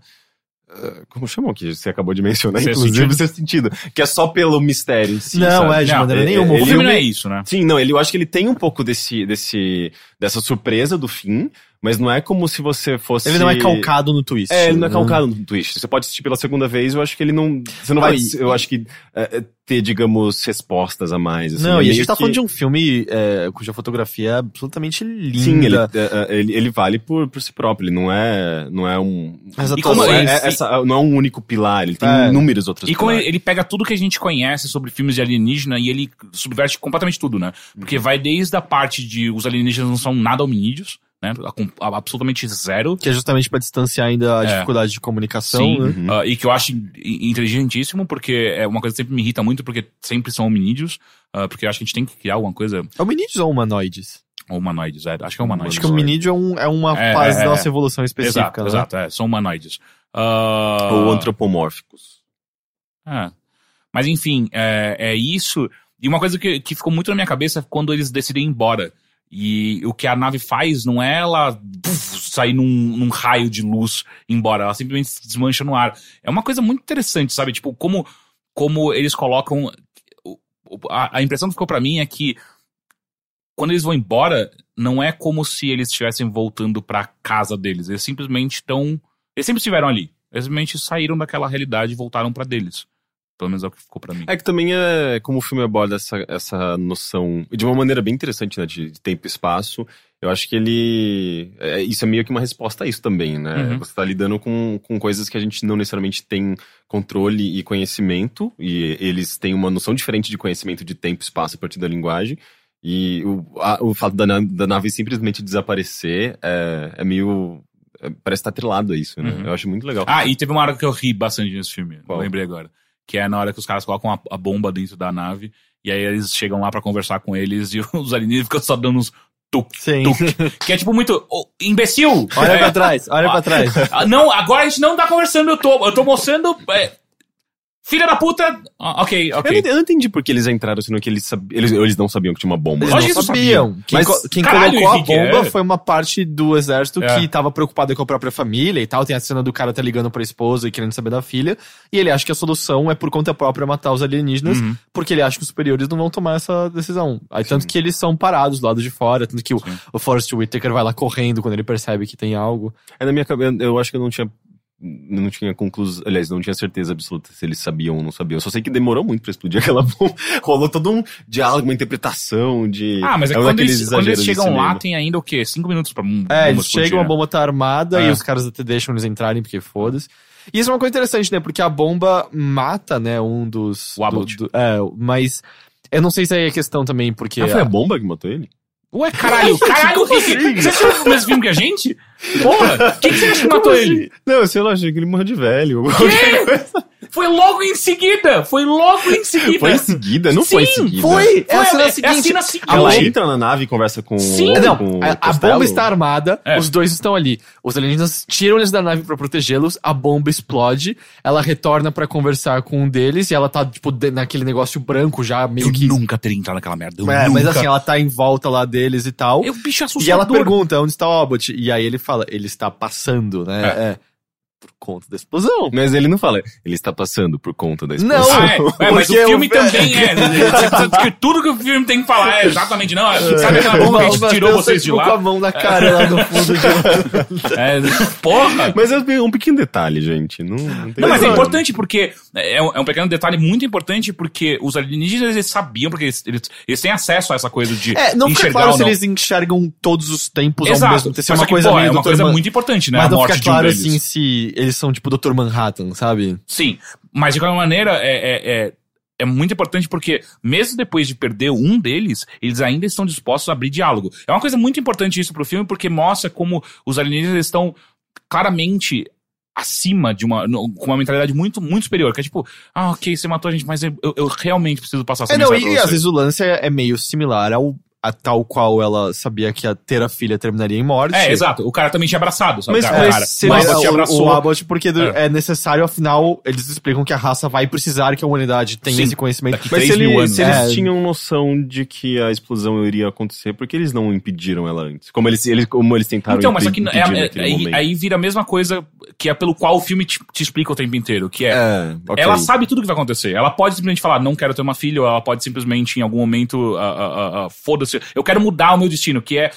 ah, como chamam que você acabou de mencionar, inclusive, sentido. seu sentido. Que é só pelo mistério em si, Não, sabe? é, de Não, maneira é- nenhuma. O O filme filme não é isso, né? Sim, não, ele, eu acho que ele tem um pouco desse, desse, dessa surpresa do fim, mas não é como se você fosse... Ele não é calcado no twist. É, ele não é né? calcado no twist. Você pode assistir pela segunda vez, eu acho que ele não. Você não Não, vai, e- eu acho que, é, é, ter, digamos, respostas a mais. assim. Não, É e a gente tá que- falando de um filme é, cuja fotografia é absolutamente linda. Sim, ele, é, é, ele, ele vale por, por si próprio. Ele não é, não é um. As como Não é, é- essa, não é um único pilar, ele tem É. inúmeros outros E como ele, pilares. ele pega tudo que a gente conhece sobre filmes de alienígena e ele subverte completamente tudo, né? Porque vai desde a parte de os alienígenas não são nada hominídeos, né? Absolutamente zero. Que é justamente pra distanciar ainda a É. dificuldade de comunicação, Sim, né? Uhum. ah, e que eu acho in- inteligentíssimo, porque é uma coisa que sempre me irrita muito, porque sempre são hominídeos, ah, porque eu acho que a gente tem que criar alguma coisa, Hominídeos ou humanoides? ou humanoides, é, acho que é humanoides. Acho que o hominídeo é, um- é uma É, fase é, da é. nossa evolução específica, Exato, né? exato, é, são humanoides. Ah, Ou antropomórficos. É. Mas enfim, é, é isso. E uma coisa que, que ficou muito na minha cabeça é quando eles decidem ir embora. E o que a nave faz não é ela sair num, num raio de luz embora, ela simplesmente se desmancha no ar. É uma coisa muito interessante, sabe? Tipo, como, como eles colocam. A, a impressão que ficou pra mim é que quando eles vão embora, não é como se eles estivessem voltando pra casa deles. Eles simplesmente estão. Eles sempre estiveram ali. Eles simplesmente saíram daquela realidade e voltaram pra deles. Pelo menos é o que ficou pra mim. É que também é como o filme aborda essa, essa noção de uma maneira bem interessante, né? De, de tempo e espaço. Eu acho que ele. é, isso é meio que uma resposta a isso também, né? Uhum. Você tá lidando com, com coisas que a gente não necessariamente tem controle e conhecimento, e eles têm uma noção diferente de conhecimento de tempo e espaço a partir da linguagem. E o, a- o fato da, da nave simplesmente desaparecer é, é meio. é, parece estar atrelado a isso, né? Uhum. Eu acho muito legal. Ah, e teve uma hora que eu ri bastante nesse filme. Lembrei agora. Que é na hora que os caras colocam a, a bomba dentro da nave. E aí eles chegam lá pra conversar com eles e os alienígenas ficam só dando uns tuk, Sim. tuk. que é tipo muito. "Ô, imbecil! Olha É, pra trás, olha pra trás. ah, não, agora a gente não tá conversando, eu tô, eu tô mostrando. é, filha da puta! Ah, ok, Eu, não, ok. entendi- eu não entendi porque eles entraram, sendo que eles, sabi- eles, eles não sabiam que tinha uma bomba. Eles Lógico não que eles sabiam. Quem, co- quem caralho, colocou a bomba é. foi uma parte do exército É. que tava preocupada com a própria família e tal. Tem a cena do cara tá ligando pra esposa e querendo saber da filha. E ele acha que a solução é por conta própria matar os alienígenas, Uhum. porque ele acha que os superiores não vão tomar essa decisão. Aí tanto que eles são parados do lado de fora, tanto que o, o Forrest Whitaker vai lá correndo quando ele percebe que tem algo. É na minha cabeça, eu acho que eu não tinha. Não tinha conclusão. Aliás, não tinha certeza absoluta se eles sabiam ou não sabiam. Eu só sei que demorou muito pra explodir aquela bomba. Rolou todo um diálogo, uma interpretação de. Ah, mas é que um quando eles, quando eles chegam lá, tem ainda o quê? Cinco minutos pra um É, bomba eles explodir, chegam, a né? bomba tá armada É. e os caras até deixam eles entrarem porque foda-se. E isso é uma coisa interessante, né? Porque a bomba mata, né, um dos. O do- do- é, mas. Eu não sei se aí é questão também, porque. Ah, foi a bomba que matou ele? Ué, caralho, caralho, Rick, assim? você assistiu o mesmo filme que a gente? Porra, quem que você acha que matou ele? Não, sei lá, achei que ele morreu de velho. Foi logo em seguida, foi logo em seguida. Foi em seguida? Não foi em Sim, seguida. Foi! É a cena é a seguinte. cena seguinte. Ela entra na nave e conversa com, Sim. É, Não, com o a, a bomba está armada, É. os dois estão ali. Os alienígenas tiram eles da nave pra protegê-los, a bomba explode, ela retorna pra conversar com um deles e ela tá, tipo, de- naquele negócio branco já, meio Eu que. nunca teria entrado naquela merda. Eu É, nunca. mas assim, ela tá em volta lá deles e tal. Eu, bicho assustador. E ela pergunta onde está o Abbott. E aí ele fala, ele está passando, né? É. É. Por conta da explosão. Mas ele não fala, ele está passando por conta da explosão. Não. Ah, é, é, mas o filme também é. Que tudo que o filme tem que falar é exatamente. Não, sabe aquela bomba que a gente tirou vocês de tipo, com a lá? mão na cara lá no fundo de É, porra! Mas é um pequeno detalhe, gente. Não, não Não, mas é importante porque. É um, é um pequeno detalhe muito importante porque os alienígenas eles sabiam, porque eles, eles, eles têm acesso a essa coisa de É, não fica claro se eles enxergam todos os tempos ao Exato. mesmo tempo. Se é uma coisa pô, é uma coisa muito importante, né? Mas a não morte fica de um claro assim se eles são tipo Dr. Manhattan, sabe? Sim, mas de qualquer maneira é, é, é, é muito importante porque mesmo depois de perder um deles, eles ainda estão dispostos a abrir diálogo. É uma coisa muito importante isso pro filme porque mostra como os alienígenas estão claramente acima de uma com uma mentalidade muito muito superior, que é tipo, ah, OK, você matou a gente, mas eu, eu- realmente preciso passar essa É, não, e às vezes o lance é, é meio similar ao, a tal qual ela sabia que a ter a filha terminaria em morte. É, exato. O cara também tinha abraçado, sabe? Mas, cara, mas cara. seria o Abbott abraçou. o Abbott, porque É. é. necessário, afinal, eles explicam que a raça vai precisar que a humanidade tenha Sim. esse conhecimento. Daqui Mas 3 se, mil ele- anos. se eles É. tinham noção de que a explosão iria acontecer, por que eles não impediram ela antes? Como eles, eles, como eles tentaram Então, mas impedir aqui é, é- aí, aí vira a mesma coisa que é pelo qual o filme te, te explica o tempo inteiro, que é, É, ok. ela sabe tudo o que vai acontecer. Ela pode simplesmente falar, não quero ter uma filha, ou ela pode simplesmente, em algum momento, ah, foda-se, eu quero mudar o meu destino, que é,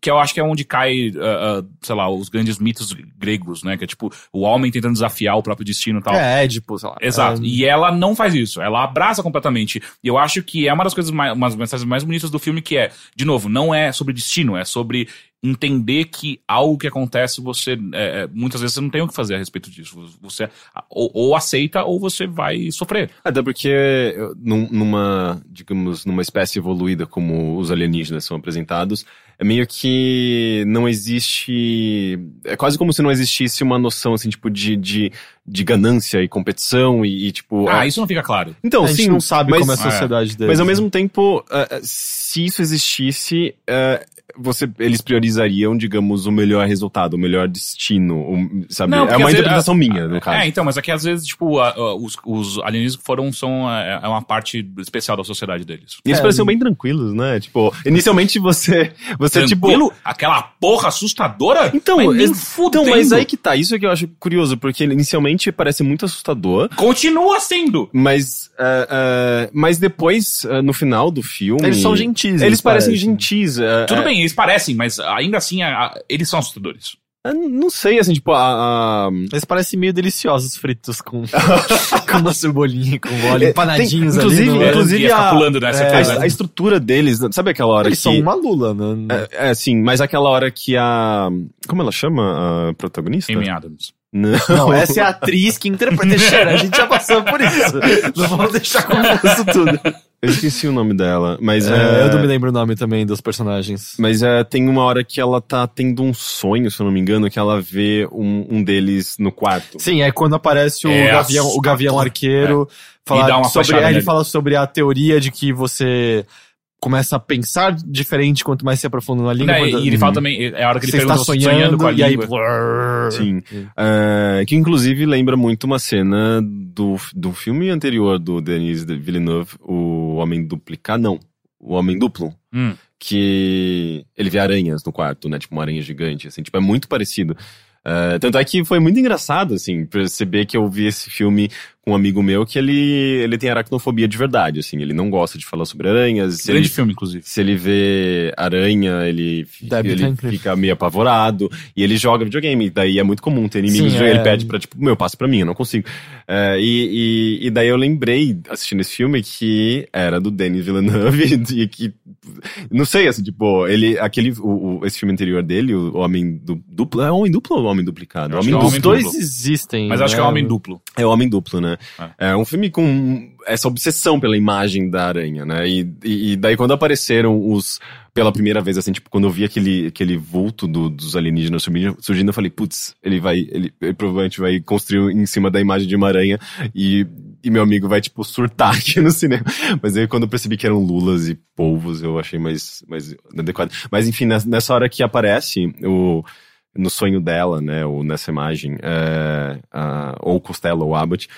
que eu acho que é onde cai, ah, ah, sei lá, os grandes mitos gregos, né? Que é tipo, o homem tentando desafiar o próprio destino e tal. É, Édipo, sei lá. Exato. É, E ela não faz isso. Ela abraça completamente. E eu acho que é uma das coisas mais, umas das mensagens mais bonitas do filme que é, de novo, não é sobre destino, é sobre entender que algo que acontece, você é, é, muitas vezes você não tem o que fazer a respeito disso. Você ou, ou aceita ou você vai sofrer. Até porque numa, digamos, numa espécie evoluída como os alienígenas são apresentados, é meio que não existe. É quase como se não existisse uma noção, assim, tipo, de, de, de ganância e competição e, e, tipo. Ah, é- isso não fica claro. Então, a gente sim, não sabe mas, como é a sociedade deles. Mas ao né? mesmo tempo, eh, se isso existisse, eh, você, eles priorizariam, digamos, o melhor resultado, o melhor destino, o- sabe? Não, é uma às vezes- interpretação minha, no caso. É, então, mas aqui às vezes, tipo, a- a- os, os alienígenas que foram são é, é uma parte especial da sociedade deles. E eles É. pareciam bem tranquilos, né? Tipo, inicialmente você, você tipo... Tranquilo? Aquela porra assustadora? Então, Mas então, mas aí que tá, isso é que eu acho curioso, porque inicialmente parece muito assustador, Continua sendo. mas, eh, eh, mas depois, eh, no final do filme... Eles são gentis. Eles parecem gentis. Tudo bem, eles parecem, mas ainda assim a- a- eles são assustadores. eu não sei, assim, tipo, a... a- Eles parecem meio deliciosos fritos com, com uma cebolinha, com óleo, É, empanadinhos tem- ali. inclusive- no- É, inclusive a- pulando, né? É, a, né? a estrutura deles, sabe aquela hora Eles que... são uma lula, né? É, é, sim, mas aquela hora que a... Como ela chama a protagonista? Amy Adams. Não. Não, essa é a atriz que interpreta. A gente já passou por isso. Não vamos deixar confuso tudo. Eu esqueci o nome dela, mas É, é... eu não me lembro o nome também dos personagens. Mas é, tem uma hora que ela tá tendo um sonho, se eu não me engano, que ela vê um, um deles no quarto. Sim, é quando aparece o, É gavião, o. Gavião Arqueiro. E dá Falar uma sobre, é, ele fala sobre a teoria de que você começa a pensar diferente quanto mais se aprofunda na língua. Quando- e ele fala também, é a hora que ele você está pergunta se sonhando, com a e aí... língua. blur. Sim. É, que inclusive lembra muito uma cena do, do filme anterior do Denis Villeneuve, O Homem Duplicado, não, O Homem Duplo. Hum. que ele vê aranhas no quarto, né? Tipo, uma aranha gigante, assim. Tipo, é muito parecido. Eh, tanto é que foi muito engraçado, assim, perceber que eu vi esse filme um amigo meu que ele, ele tem aracnofobia de verdade, assim. Ele não gosta de falar sobre aranhas. Se ele, Grande filme, inclusive. se ele vê aranha, ele, ele fica meio apavorado. E ele joga videogame. Daí é muito comum ter inimigos. Sim, e ele é. pede pra, tipo, meu, passa pra mim, eu não consigo. Eh, e, e, e daí eu lembrei, assistindo esse filme, que era do Denis Villeneuve e que não sei, assim, tipo, ele, aquele, o, o- esse filme anterior dele, o Homem du, Duplo, é Homem Duplo ou Homem Duplicado? Homem é Os Homem Duplo. dois duplo. existem. Mas acho que é né? homem duplo. É o Homem Duplo, né? É. um filme com essa obsessão pela imagem da aranha, né? E, e, daí quando apareceram os, pela primeira vez, assim, tipo, quando eu vi aquele, aquele vulto do- dos alienígenas surgindo, eu falei, putz, ele vai, ele, ele provavelmente vai construir em cima da imagem de uma aranha e, e meu amigo vai, tipo, surtar aqui no cinema. Mas aí quando eu percebi que eram lulas e polvos, eu achei mais, mais adequado. Mas enfim, nessa, nessa hora que aparece o, no sonho dela, né, ou nessa imagem, é, a- ou Costello ou Abbott,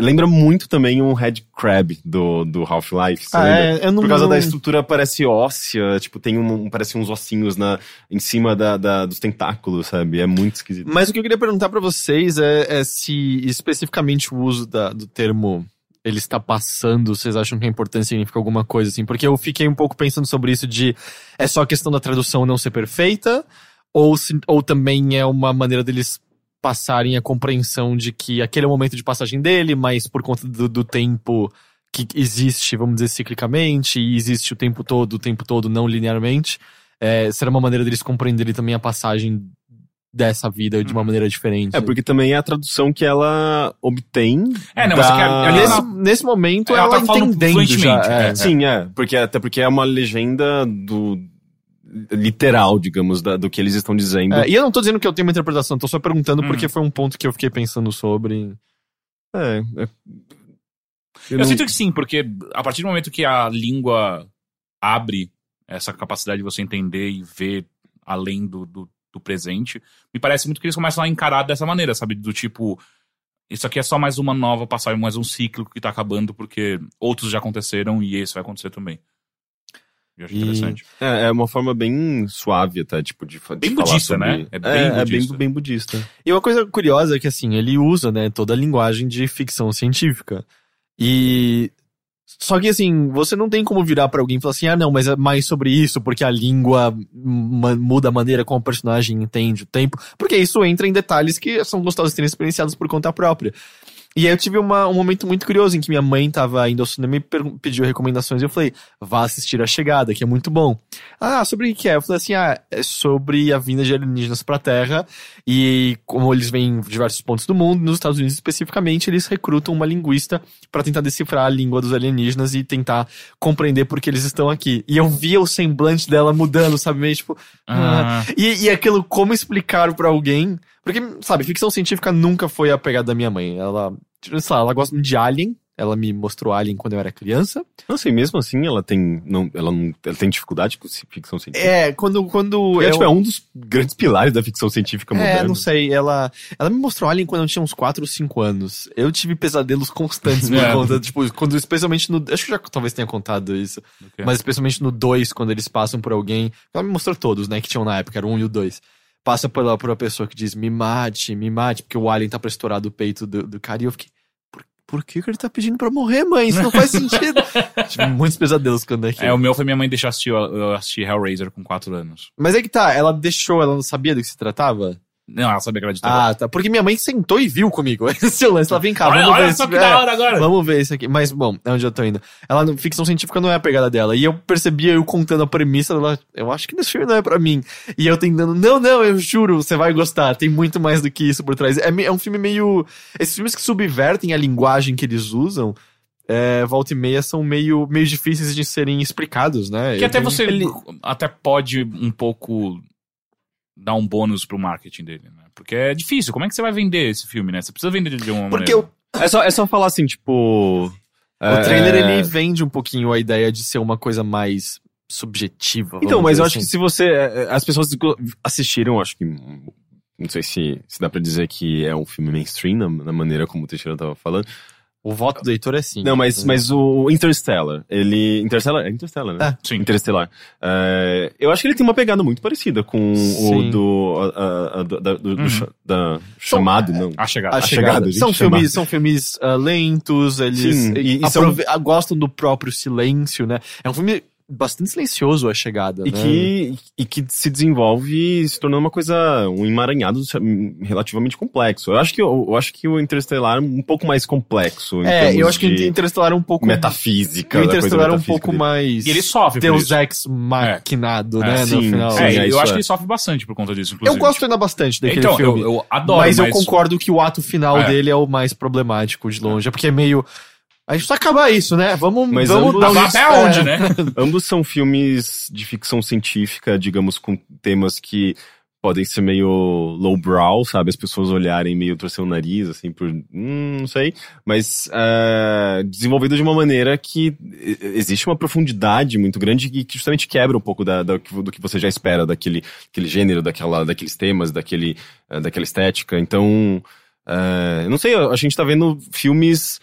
lembra muito também um Red Crab do, do Half-Life, Ah, é, eu não, Por causa não- da estrutura parece óssea, tipo, tem um, parece uns ossinhos na, em cima da, da- dos tentáculos, sabe? É muito esquisito. Mas o que eu queria perguntar pra vocês é, é se especificamente o uso da- do termo ele está passando, vocês acham que a importância significa alguma coisa assim? Porque eu fiquei um pouco pensando sobre isso de é só questão da tradução não ser perfeita ou, se- ou também é uma maneira deles passarem a compreensão de que aquele é o momento de passagem dele, mas por conta do, do tempo que existe, vamos dizer, ciclicamente, e existe o tempo todo, o tempo todo, não linearmente, é, será uma maneira deles compreenderem também a passagem dessa vida de uma maneira diferente. É, porque também é a tradução que ela obtém. É, não, mas da... é que ali Nesse, na- nesse momento Ela ela, tá falando entendendo fluentemente, já. É. é. Sim, é. Porque, até porque é uma legenda do. Literal, digamos, da- do que eles estão dizendo. É, e eu não tô dizendo que eu tenho uma interpretação, tô só perguntando Hum. porque foi um ponto que eu fiquei pensando sobre. É, é- Eu não- sinto que sim, porque a partir do momento que a língua abre essa capacidade de você entender e ver além do, do, do presente. Me parece muito que eles começam a encarar dessa maneira, sabe? Do tipo, isso aqui é só mais uma nova passagem, mais um ciclo que tá acabando, porque outros já aconteceram e esse vai acontecer também. Eu acho E- interessante. É, é uma forma bem suave até, tipo, de, de Bem falar budista, sobre... né? É É bem é budista. bem, bem budista. E uma coisa curiosa é que, assim, ele usa, né, toda a linguagem de ficção científica. E. Só que, assim, você não tem como virar pra alguém e falar assim, ah, não, mas é mais sobre isso, porque a língua muda a maneira como o personagem entende o tempo. Porque isso entra em detalhes que são gostosos de serem experienciados por conta própria. E aí eu tive uma- um momento muito curioso em que minha mãe tava indo ao cinema e pediu recomendações e eu falei, vá assistir A Chegada, que é muito bom. Ah, sobre o que é? Eu falei assim, ah, é sobre a vinda de alienígenas pra Terra e como eles vêm em diversos pontos do mundo, nos Estados Unidos especificamente, eles recrutam uma linguista pra tentar decifrar a língua dos alienígenas e tentar compreender por que eles estão aqui. E eu via o semblante dela mudando, sabe? Meio tipo. Ah, E, e aquilo, como explicar pra alguém. Porque, sabe, ficção científica nunca foi a pegada da minha mãe. Ela, sei lá, ela gosta de Alien. Ela me mostrou Alien quando eu era criança. Não sei, mesmo assim, ela tem, não, ela não, ela tem dificuldade com ficção científica. É, quando. quando É, eu- tipo, é um dos grandes pilares da ficção científica moderna. É, não sei, ela, ela me mostrou Alien quando eu tinha uns 4 ou 5 anos. Eu tive pesadelos constantes por É. conta, tipo, quando, especialmente no. Acho que já talvez tenha contado isso. quê? Mas especialmente no 2, quando eles passam por alguém. Ela me mostrou todos, né, que tinham na época, era o 1 e o 2. Passa por, por uma pessoa que diz, me mate, me mate, porque o Alien tá pra estourar do peito do, do cara. E eu fiquei. Por, por que, que ele tá pedindo pra morrer, mãe? Isso não faz sentido. tive muitos pesadelos quando é que. é, o meu foi minha mãe deixar assistir, eu assisti Hellraiser com 4 anos. Mas é que tá, ela deixou, ela não sabia do que se tratava? Não, ela sabia que era de terror. Ah, tá. Porque minha mãe sentou e viu comigo. Esse lance. Ela vem cá, olha vamos ver olha esse- só que é, da hora agora. Vamos ver isso aqui. Mas, bom, é onde eu tô indo. Ela, ficção científica não é a pegada dela. E eu percebia eu contando a premissa dela. Eu acho que esse filme não é pra mim. E eu tentando, não, não, eu juro, você vai gostar. Tem muito mais do que isso por trás. É, é um filme meio. Esses filmes que subvertem a linguagem que eles usam. É, volta e meia são meio, meio difíceis de serem explicados, né? Que até tenho- você até pode um pouco dar um bônus pro marketing dele, né? Porque é difícil. Como é que você vai vender esse filme, né? Você precisa vender de uma Porque maneira. o, É só, é só falar assim, tipo... o trailer, é, ele vende um pouquinho a ideia de ser uma coisa mais subjetiva. Então, mas eu acho assim. que se você. é, As pessoas assistiram, acho que. Não sei se, se dá pra dizer que é um filme mainstream, na, na maneira como o Teixeira tava falando. O voto do Heitor é sim. Não, mas, mas o Interstellar, ele. Interstellar? É Interstellar, né? É. Sim. Interestelar. É, eu acho que ele tem uma pegada muito parecida com Sim. o do. a- a- a- do- da, do- do Uhum. cha- da chamado, não. A chegada. A A chegada. são, filmes, são filmes ah, lentos, eles Sim, e- e aprove- ah, gostam do próprio silêncio, né? É um filme bastante silencioso, A Chegada, E né? que, e que se desenvolve se tornando uma coisa, um emaranhado relativamente complexo. Eu acho que, eu, eu acho que o Interstellar é um pouco mais complexo. em É, eu acho que o Interestelar é um pouco... metafísica. O Interestelar é um pouco dele. mais... E ele sofre por Deus isso. Ex maquinado, É, né, no sim, final. sim, É, é eu acho é. que ele sofre bastante por conta disso, Eu inclusive. gosto ainda bastante daquele então, filme. eu, eu adoro, mas eu concordo que o ato final É. dele é o mais problemático de longe. É porque é meio... A gente precisa acabar isso, né? Vamos, Mas vamos ambos- dar um até é. onde, né? Ambos são filmes de ficção científica, digamos, com temas que podem ser meio lowbrow, sabe? As pessoas olharem meio torcer o nariz, assim, por. Hum, não sei. Mas é, desenvolvido de uma maneira que existe uma profundidade muito grande e que justamente quebra um pouco da, da- do que você já espera daquele, aquele gênero, daquela, daqueles temas, daquele, eh, daquela estética. Então. é, eu não sei, a gente tá vendo filmes.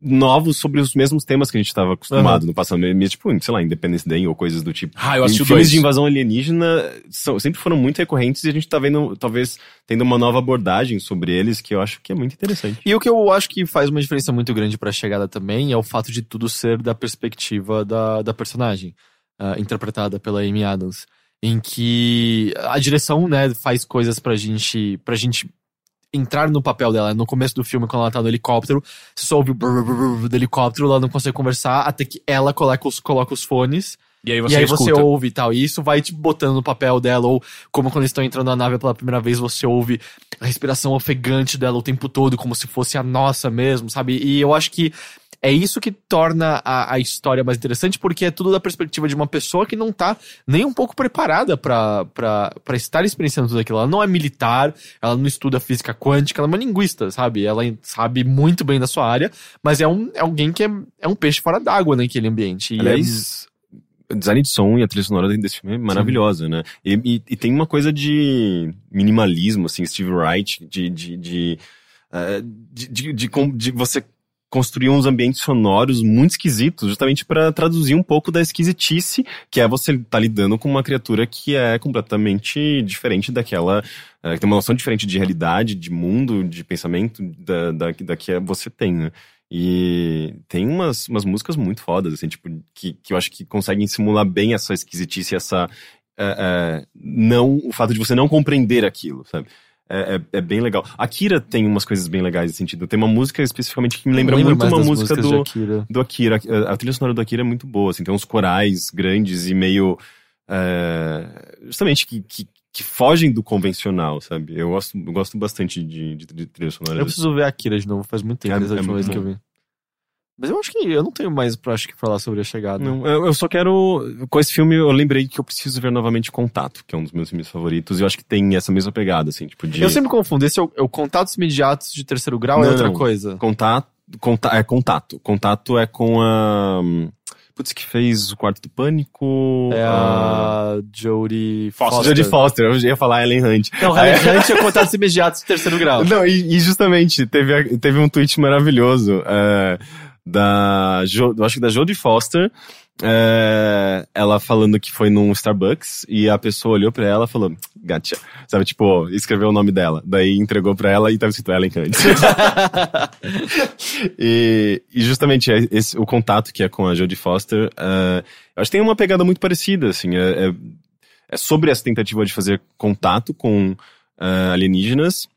Novos sobre os mesmos temas que a gente estava acostumado no passado, tipo, sei lá, Independence Day ou coisas do tipo. Ah, eu assisti filmes dois. de invasão alienígena são, sempre foram muito recorrentes e a gente tá vendo, talvez, tendo uma nova abordagem sobre eles que eu acho que é muito interessante. E o que eu acho que faz uma diferença muito grande pra chegada também é o fato de tudo ser da perspectiva da, da personagem, ah, interpretada pela Amy Adams. Em que a direção, né, faz coisas pra gente, pra gente entrar no papel dela. No começo do filme, quando ela tá no helicóptero, você só ouve o brrr, brrr, do helicóptero, ela não consegue conversar, até que ela coloca os, coloca os fones E aí você e aí você ouve e tal. E isso vai te botando no papel dela, ou como quando eles estão entrando na nave pela primeira vez, você ouve a respiração ofegante dela o tempo todo, como se fosse a nossa mesmo, sabe? E eu acho que é isso que torna a, a história mais interessante, porque é tudo da perspectiva de uma pessoa que não tá nem um pouco preparada pra estar experienciando tudo aquilo. Ela não é militar, ela não estuda física quântica, ela é uma linguista, sabe? Ela sabe muito bem da sua área, mas é, um, é alguém que é, é um peixe fora d'água naquele ambiente. E é- Aliás, o design de som e a trilha sonora desse filme é maravilhosa, né? E, e- e tem uma coisa de minimalismo, assim, Steve Wright, de, de, de, eh, de, de, de de você construir uns ambientes sonoros muito esquisitos, justamente para traduzir um pouco da esquisitice, que é você estar lidando com uma criatura que é completamente diferente daquela, eh, que tem uma noção diferente de realidade, de mundo, de pensamento da, da, da que você tem, né? E tem umas, umas músicas muito fodas, assim, tipo, que, que eu acho que conseguem simular bem essa esquisitice, essa. é, é, não, o fato de você não compreender aquilo, sabe? É, é, é bem legal. Akira tem umas coisas bem legais nesse sentido. Tem uma música especificamente que me lembra muito uma música do, de Akira. do Akira. A, a trilha sonora do Akira é muito boa, assim, tem uns corais grandes e meio. é, justamente que, que, que fogem do convencional, sabe? Eu gosto, eu gosto bastante de, de tri- trilha sonora. Eu preciso ver Akira de novo, faz muito tempo É- desde a é última vez que eu vi. Mas eu acho que eu não tenho mais pra acho que falar sobre a chegada. Não, eu, eu só quero. Com esse filme, eu lembrei que eu preciso ver novamente Contato, que é um dos meus filmes favoritos, e eu acho que tem essa mesma pegada, assim, tipo, de. Eu sempre confundo, esse é o, é o contatos imediatos de terceiro grau ou é Não, outra não. coisa? Contato, conta, é contato. Contato é com a. Putz, que fez o Quarto do Pânico. É a Jodie Foster. Foster. Jodie Foster, eu ia falar Ellen Hunt. Não, relevante é contatos imediatos de terceiro grau. Não, e, e justamente, teve, a- teve um tweet maravilhoso é, da, Jo- eu acho que da Jodie Foster, é, ela falando que foi num Starbucks e a pessoa olhou pra ela e falou, gotcha. Sabe, tipo, escreveu o nome dela. Daí entregou pra ela e tava escrito Ellen Hunt. e, e justamente é esse, o contato que é com a Jodie Foster, é, eu acho que tem uma pegada muito parecida, assim, é, é, é sobre essa tentativa de fazer contato com é, alienígenas,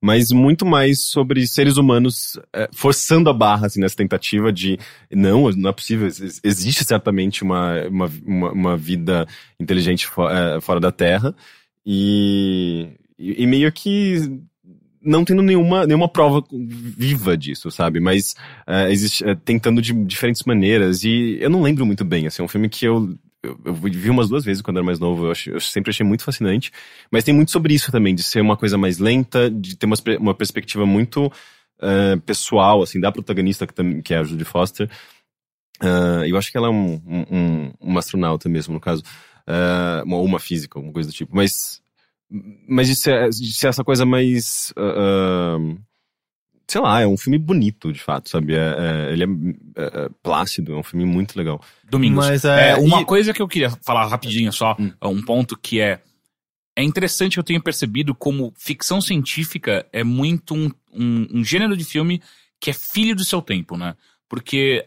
mas muito mais sobre seres humanos é, forçando a barra assim, nessa tentativa de não, não é possível, ex- existe certamente uma, uma, uma, uma vida inteligente fo- é, fora da Terra e, e, meio que não tendo nenhuma, nenhuma prova viva disso, sabe? Mas é, existe, tentando de diferentes maneiras e eu não lembro muito bem, assim, é um filme que eu eu, eu vi umas duas vezes quando era mais novo, eu, ach- eu sempre achei muito fascinante. Mas tem muito sobre isso também, de ser uma coisa mais lenta, de ter uma, uma perspectiva muito eh, pessoal, assim, da protagonista, que, que é a Judy Foster. Ah, eu acho que ela é um, um, um- astronauta mesmo, no caso. Ah, uma- uma física, alguma coisa do tipo. Mas, mas de, ser, de ser essa coisa mais... ah, sei lá, é um filme bonito, de fato, sabe? É, é- ele é, é- é plácido, é um filme muito legal. Domingos. Mas, é, É, uma e- coisa que eu queria falar rapidinho só, Hum. um ponto que é. É interessante que eu tenha percebido como ficção científica é muito um, um, um gênero de filme que é filho do seu tempo, né? Porque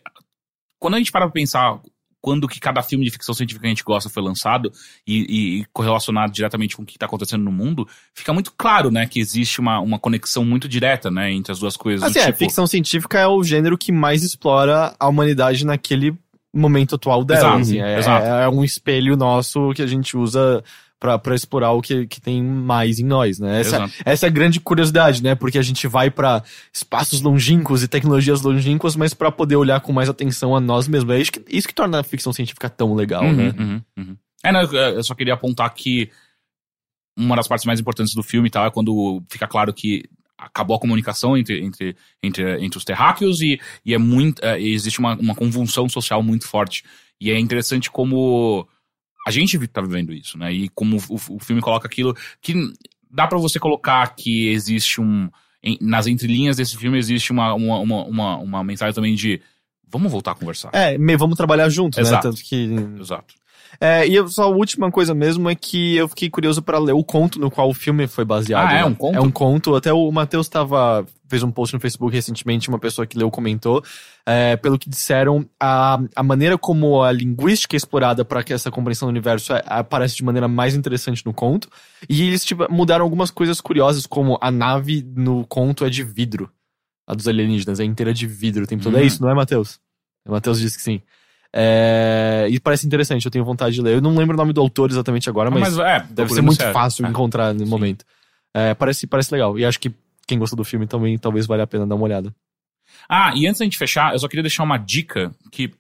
quando a gente para pra pensar quando que cada filme de ficção científica que a gente gosta foi lançado e, e- correlacionado diretamente com o que está acontecendo no mundo, fica muito claro, né, que existe uma, uma conexão muito direta, né, entre as duas coisas. Assim, é, tipo, ficção científica é o gênero que mais explora a humanidade naquele momento atual dela. Exato, assim, é, exato. é um espelho nosso que a gente usa pra, pra explorar o que, que tem mais em nós, né? Essa, Exato. essa é a grande curiosidade, né? Porque a gente vai pra espaços longínquos e tecnologias longínquas, mas pra poder olhar com mais atenção a nós mesmos. É isso que, isso que torna a ficção científica tão legal, Uhum, né? uhum, uhum. É, não, eu só queria apontar que uma das partes mais importantes do filme tá, é quando fica claro que acabou a comunicação entre, entre, entre, entre os terráqueos e, e é muito, é, existe uma, uma convulsão social muito forte. E é interessante como a gente tá vivendo isso, né? E como o, o filme coloca aquilo que dá pra você colocar que existe um. em- nas entrelinhas desse filme existe uma, uma, uma, uma, uma mensagem também de vamos voltar a conversar. É, vamos trabalhar juntos, né? Tanto que Exato. É, e só a última coisa mesmo é que eu fiquei curioso pra ler o conto no qual o filme foi baseado. Ah, é né? um conto? É um conto. Até o Matheus tava, fez um post no Facebook recentemente, uma pessoa que leu comentou. É, pelo que disseram, a, a maneira como a linguística é explorada para que essa compreensão do universo é- aparece de maneira mais interessante no conto. E eles tipo, mudaram algumas coisas curiosas, como a nave no conto é de vidro. A dos alienígenas é inteira de vidro o tempo todo. É Hum. isso, não é, Matheus? O Matheus disse que sim. É, e parece interessante, eu tenho vontade de ler. Eu não lembro o nome do autor exatamente agora, mas, é, deve ser muito certo. fácil É. encontrar no Sim. momento. É, parece, parece legal. E acho que quem gostou do filme também talvez valha a pena dar uma olhada. Ah, e antes da gente fechar, eu só queria deixar uma dica que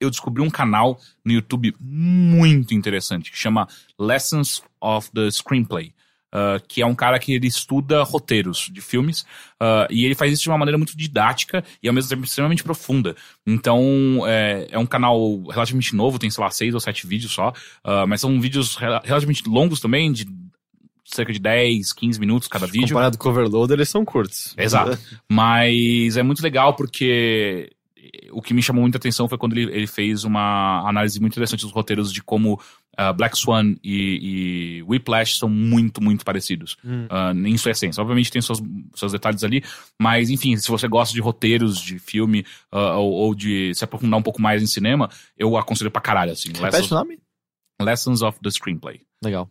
eu descobri um canal no YouTube muito interessante que chama Lessons of the Screenplay. Ah, que é um cara que ele estuda roteiros de filmes, ah, e ele faz isso de uma maneira muito didática e ao mesmo tempo extremamente profunda. Então, é, é um canal relativamente novo, tem, sei lá, seis ou sete vídeos só, ah, mas são vídeos rela- relativamente longos também, de cerca de 10, 15 minutos cada vídeo. Comparado com o Overloader, eles são curtos. Exato. Mas é muito legal porque o que me chamou muita atenção foi quando ele, ele fez uma análise muito interessante dos roteiros de como ah, Black Swan e, e Whiplash são muito, muito parecidos. Hum. ah, em sua essência. Obviamente tem seus, seus detalhes ali, mas enfim, se você gosta de roteiros de filme ah, ou, ou de se aprofundar um pouco mais em cinema, eu aconselho pra caralho, assim. Repete o Lessons, nome? Lessons of the Screenplay. Legal.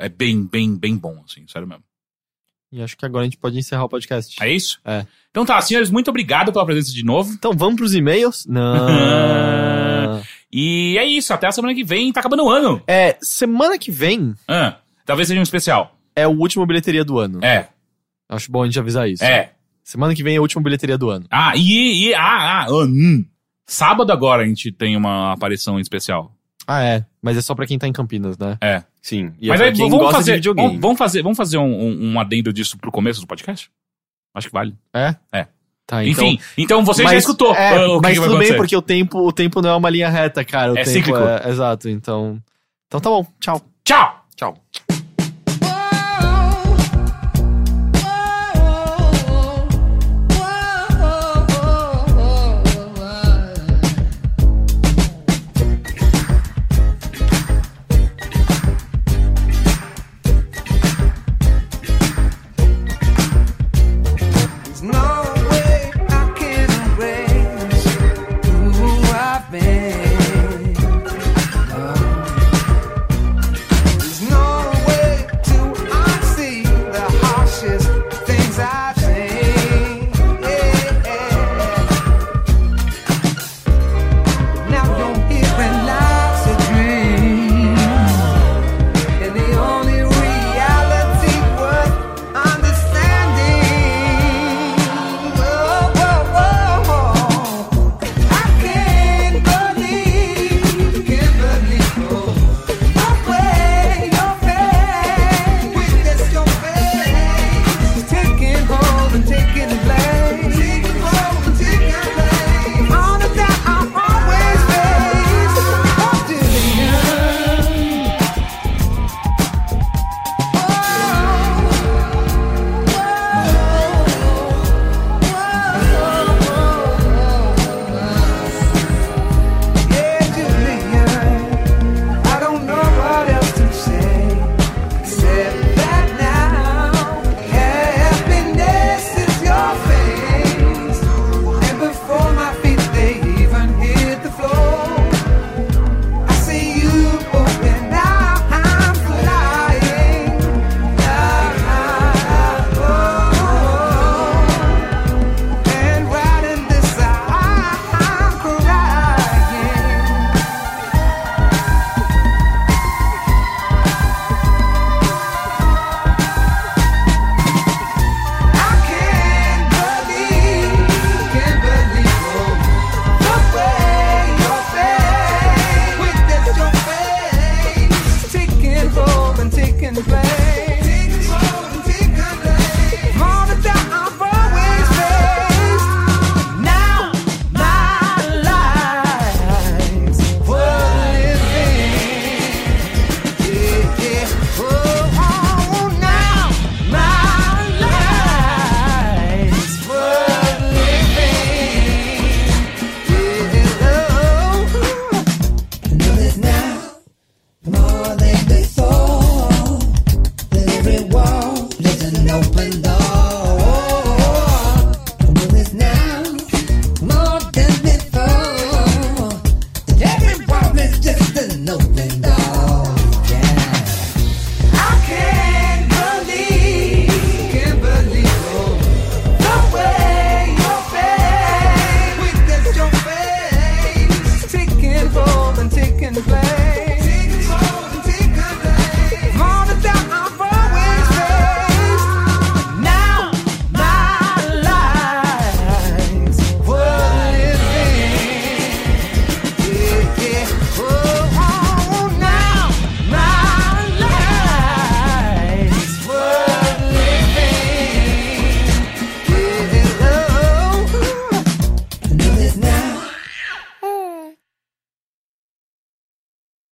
É bem, bem, bem bom, assim, sério mesmo. E acho que agora a gente pode encerrar o podcast. É isso? É. Então tá, senhores, muito obrigado pela presença de novo. Então vamos pros e-mails? Não. E é isso, até a semana que vem, tá acabando o ano. é, semana que vem Ah, talvez seja um especial. é o último bilheteria do ano. É, Acho bom a gente avisar isso. é. Semana que vem é a última bilheteria do ano. Ah, e, e ah, ah, ah, hum. Sábado agora a gente tem uma aparição especial. Ah, é. Mas é só pra quem tá em Campinas, né? É. Sim. E Mas é aí pra quem vamos gosta fazer, de videogame. vamos, vamos fazer, vamos fazer um, um, um adendo disso pro começo do podcast? Acho que vale. É? É. Tá, então... Enfim, então você já Mas- escutou É, ah, o que mas que vai tudo bem, porque o tempo, o tempo não é uma linha reta, cara. O É tempo cíclico. É, exato, então... Então tá bom, tchau. Tchau!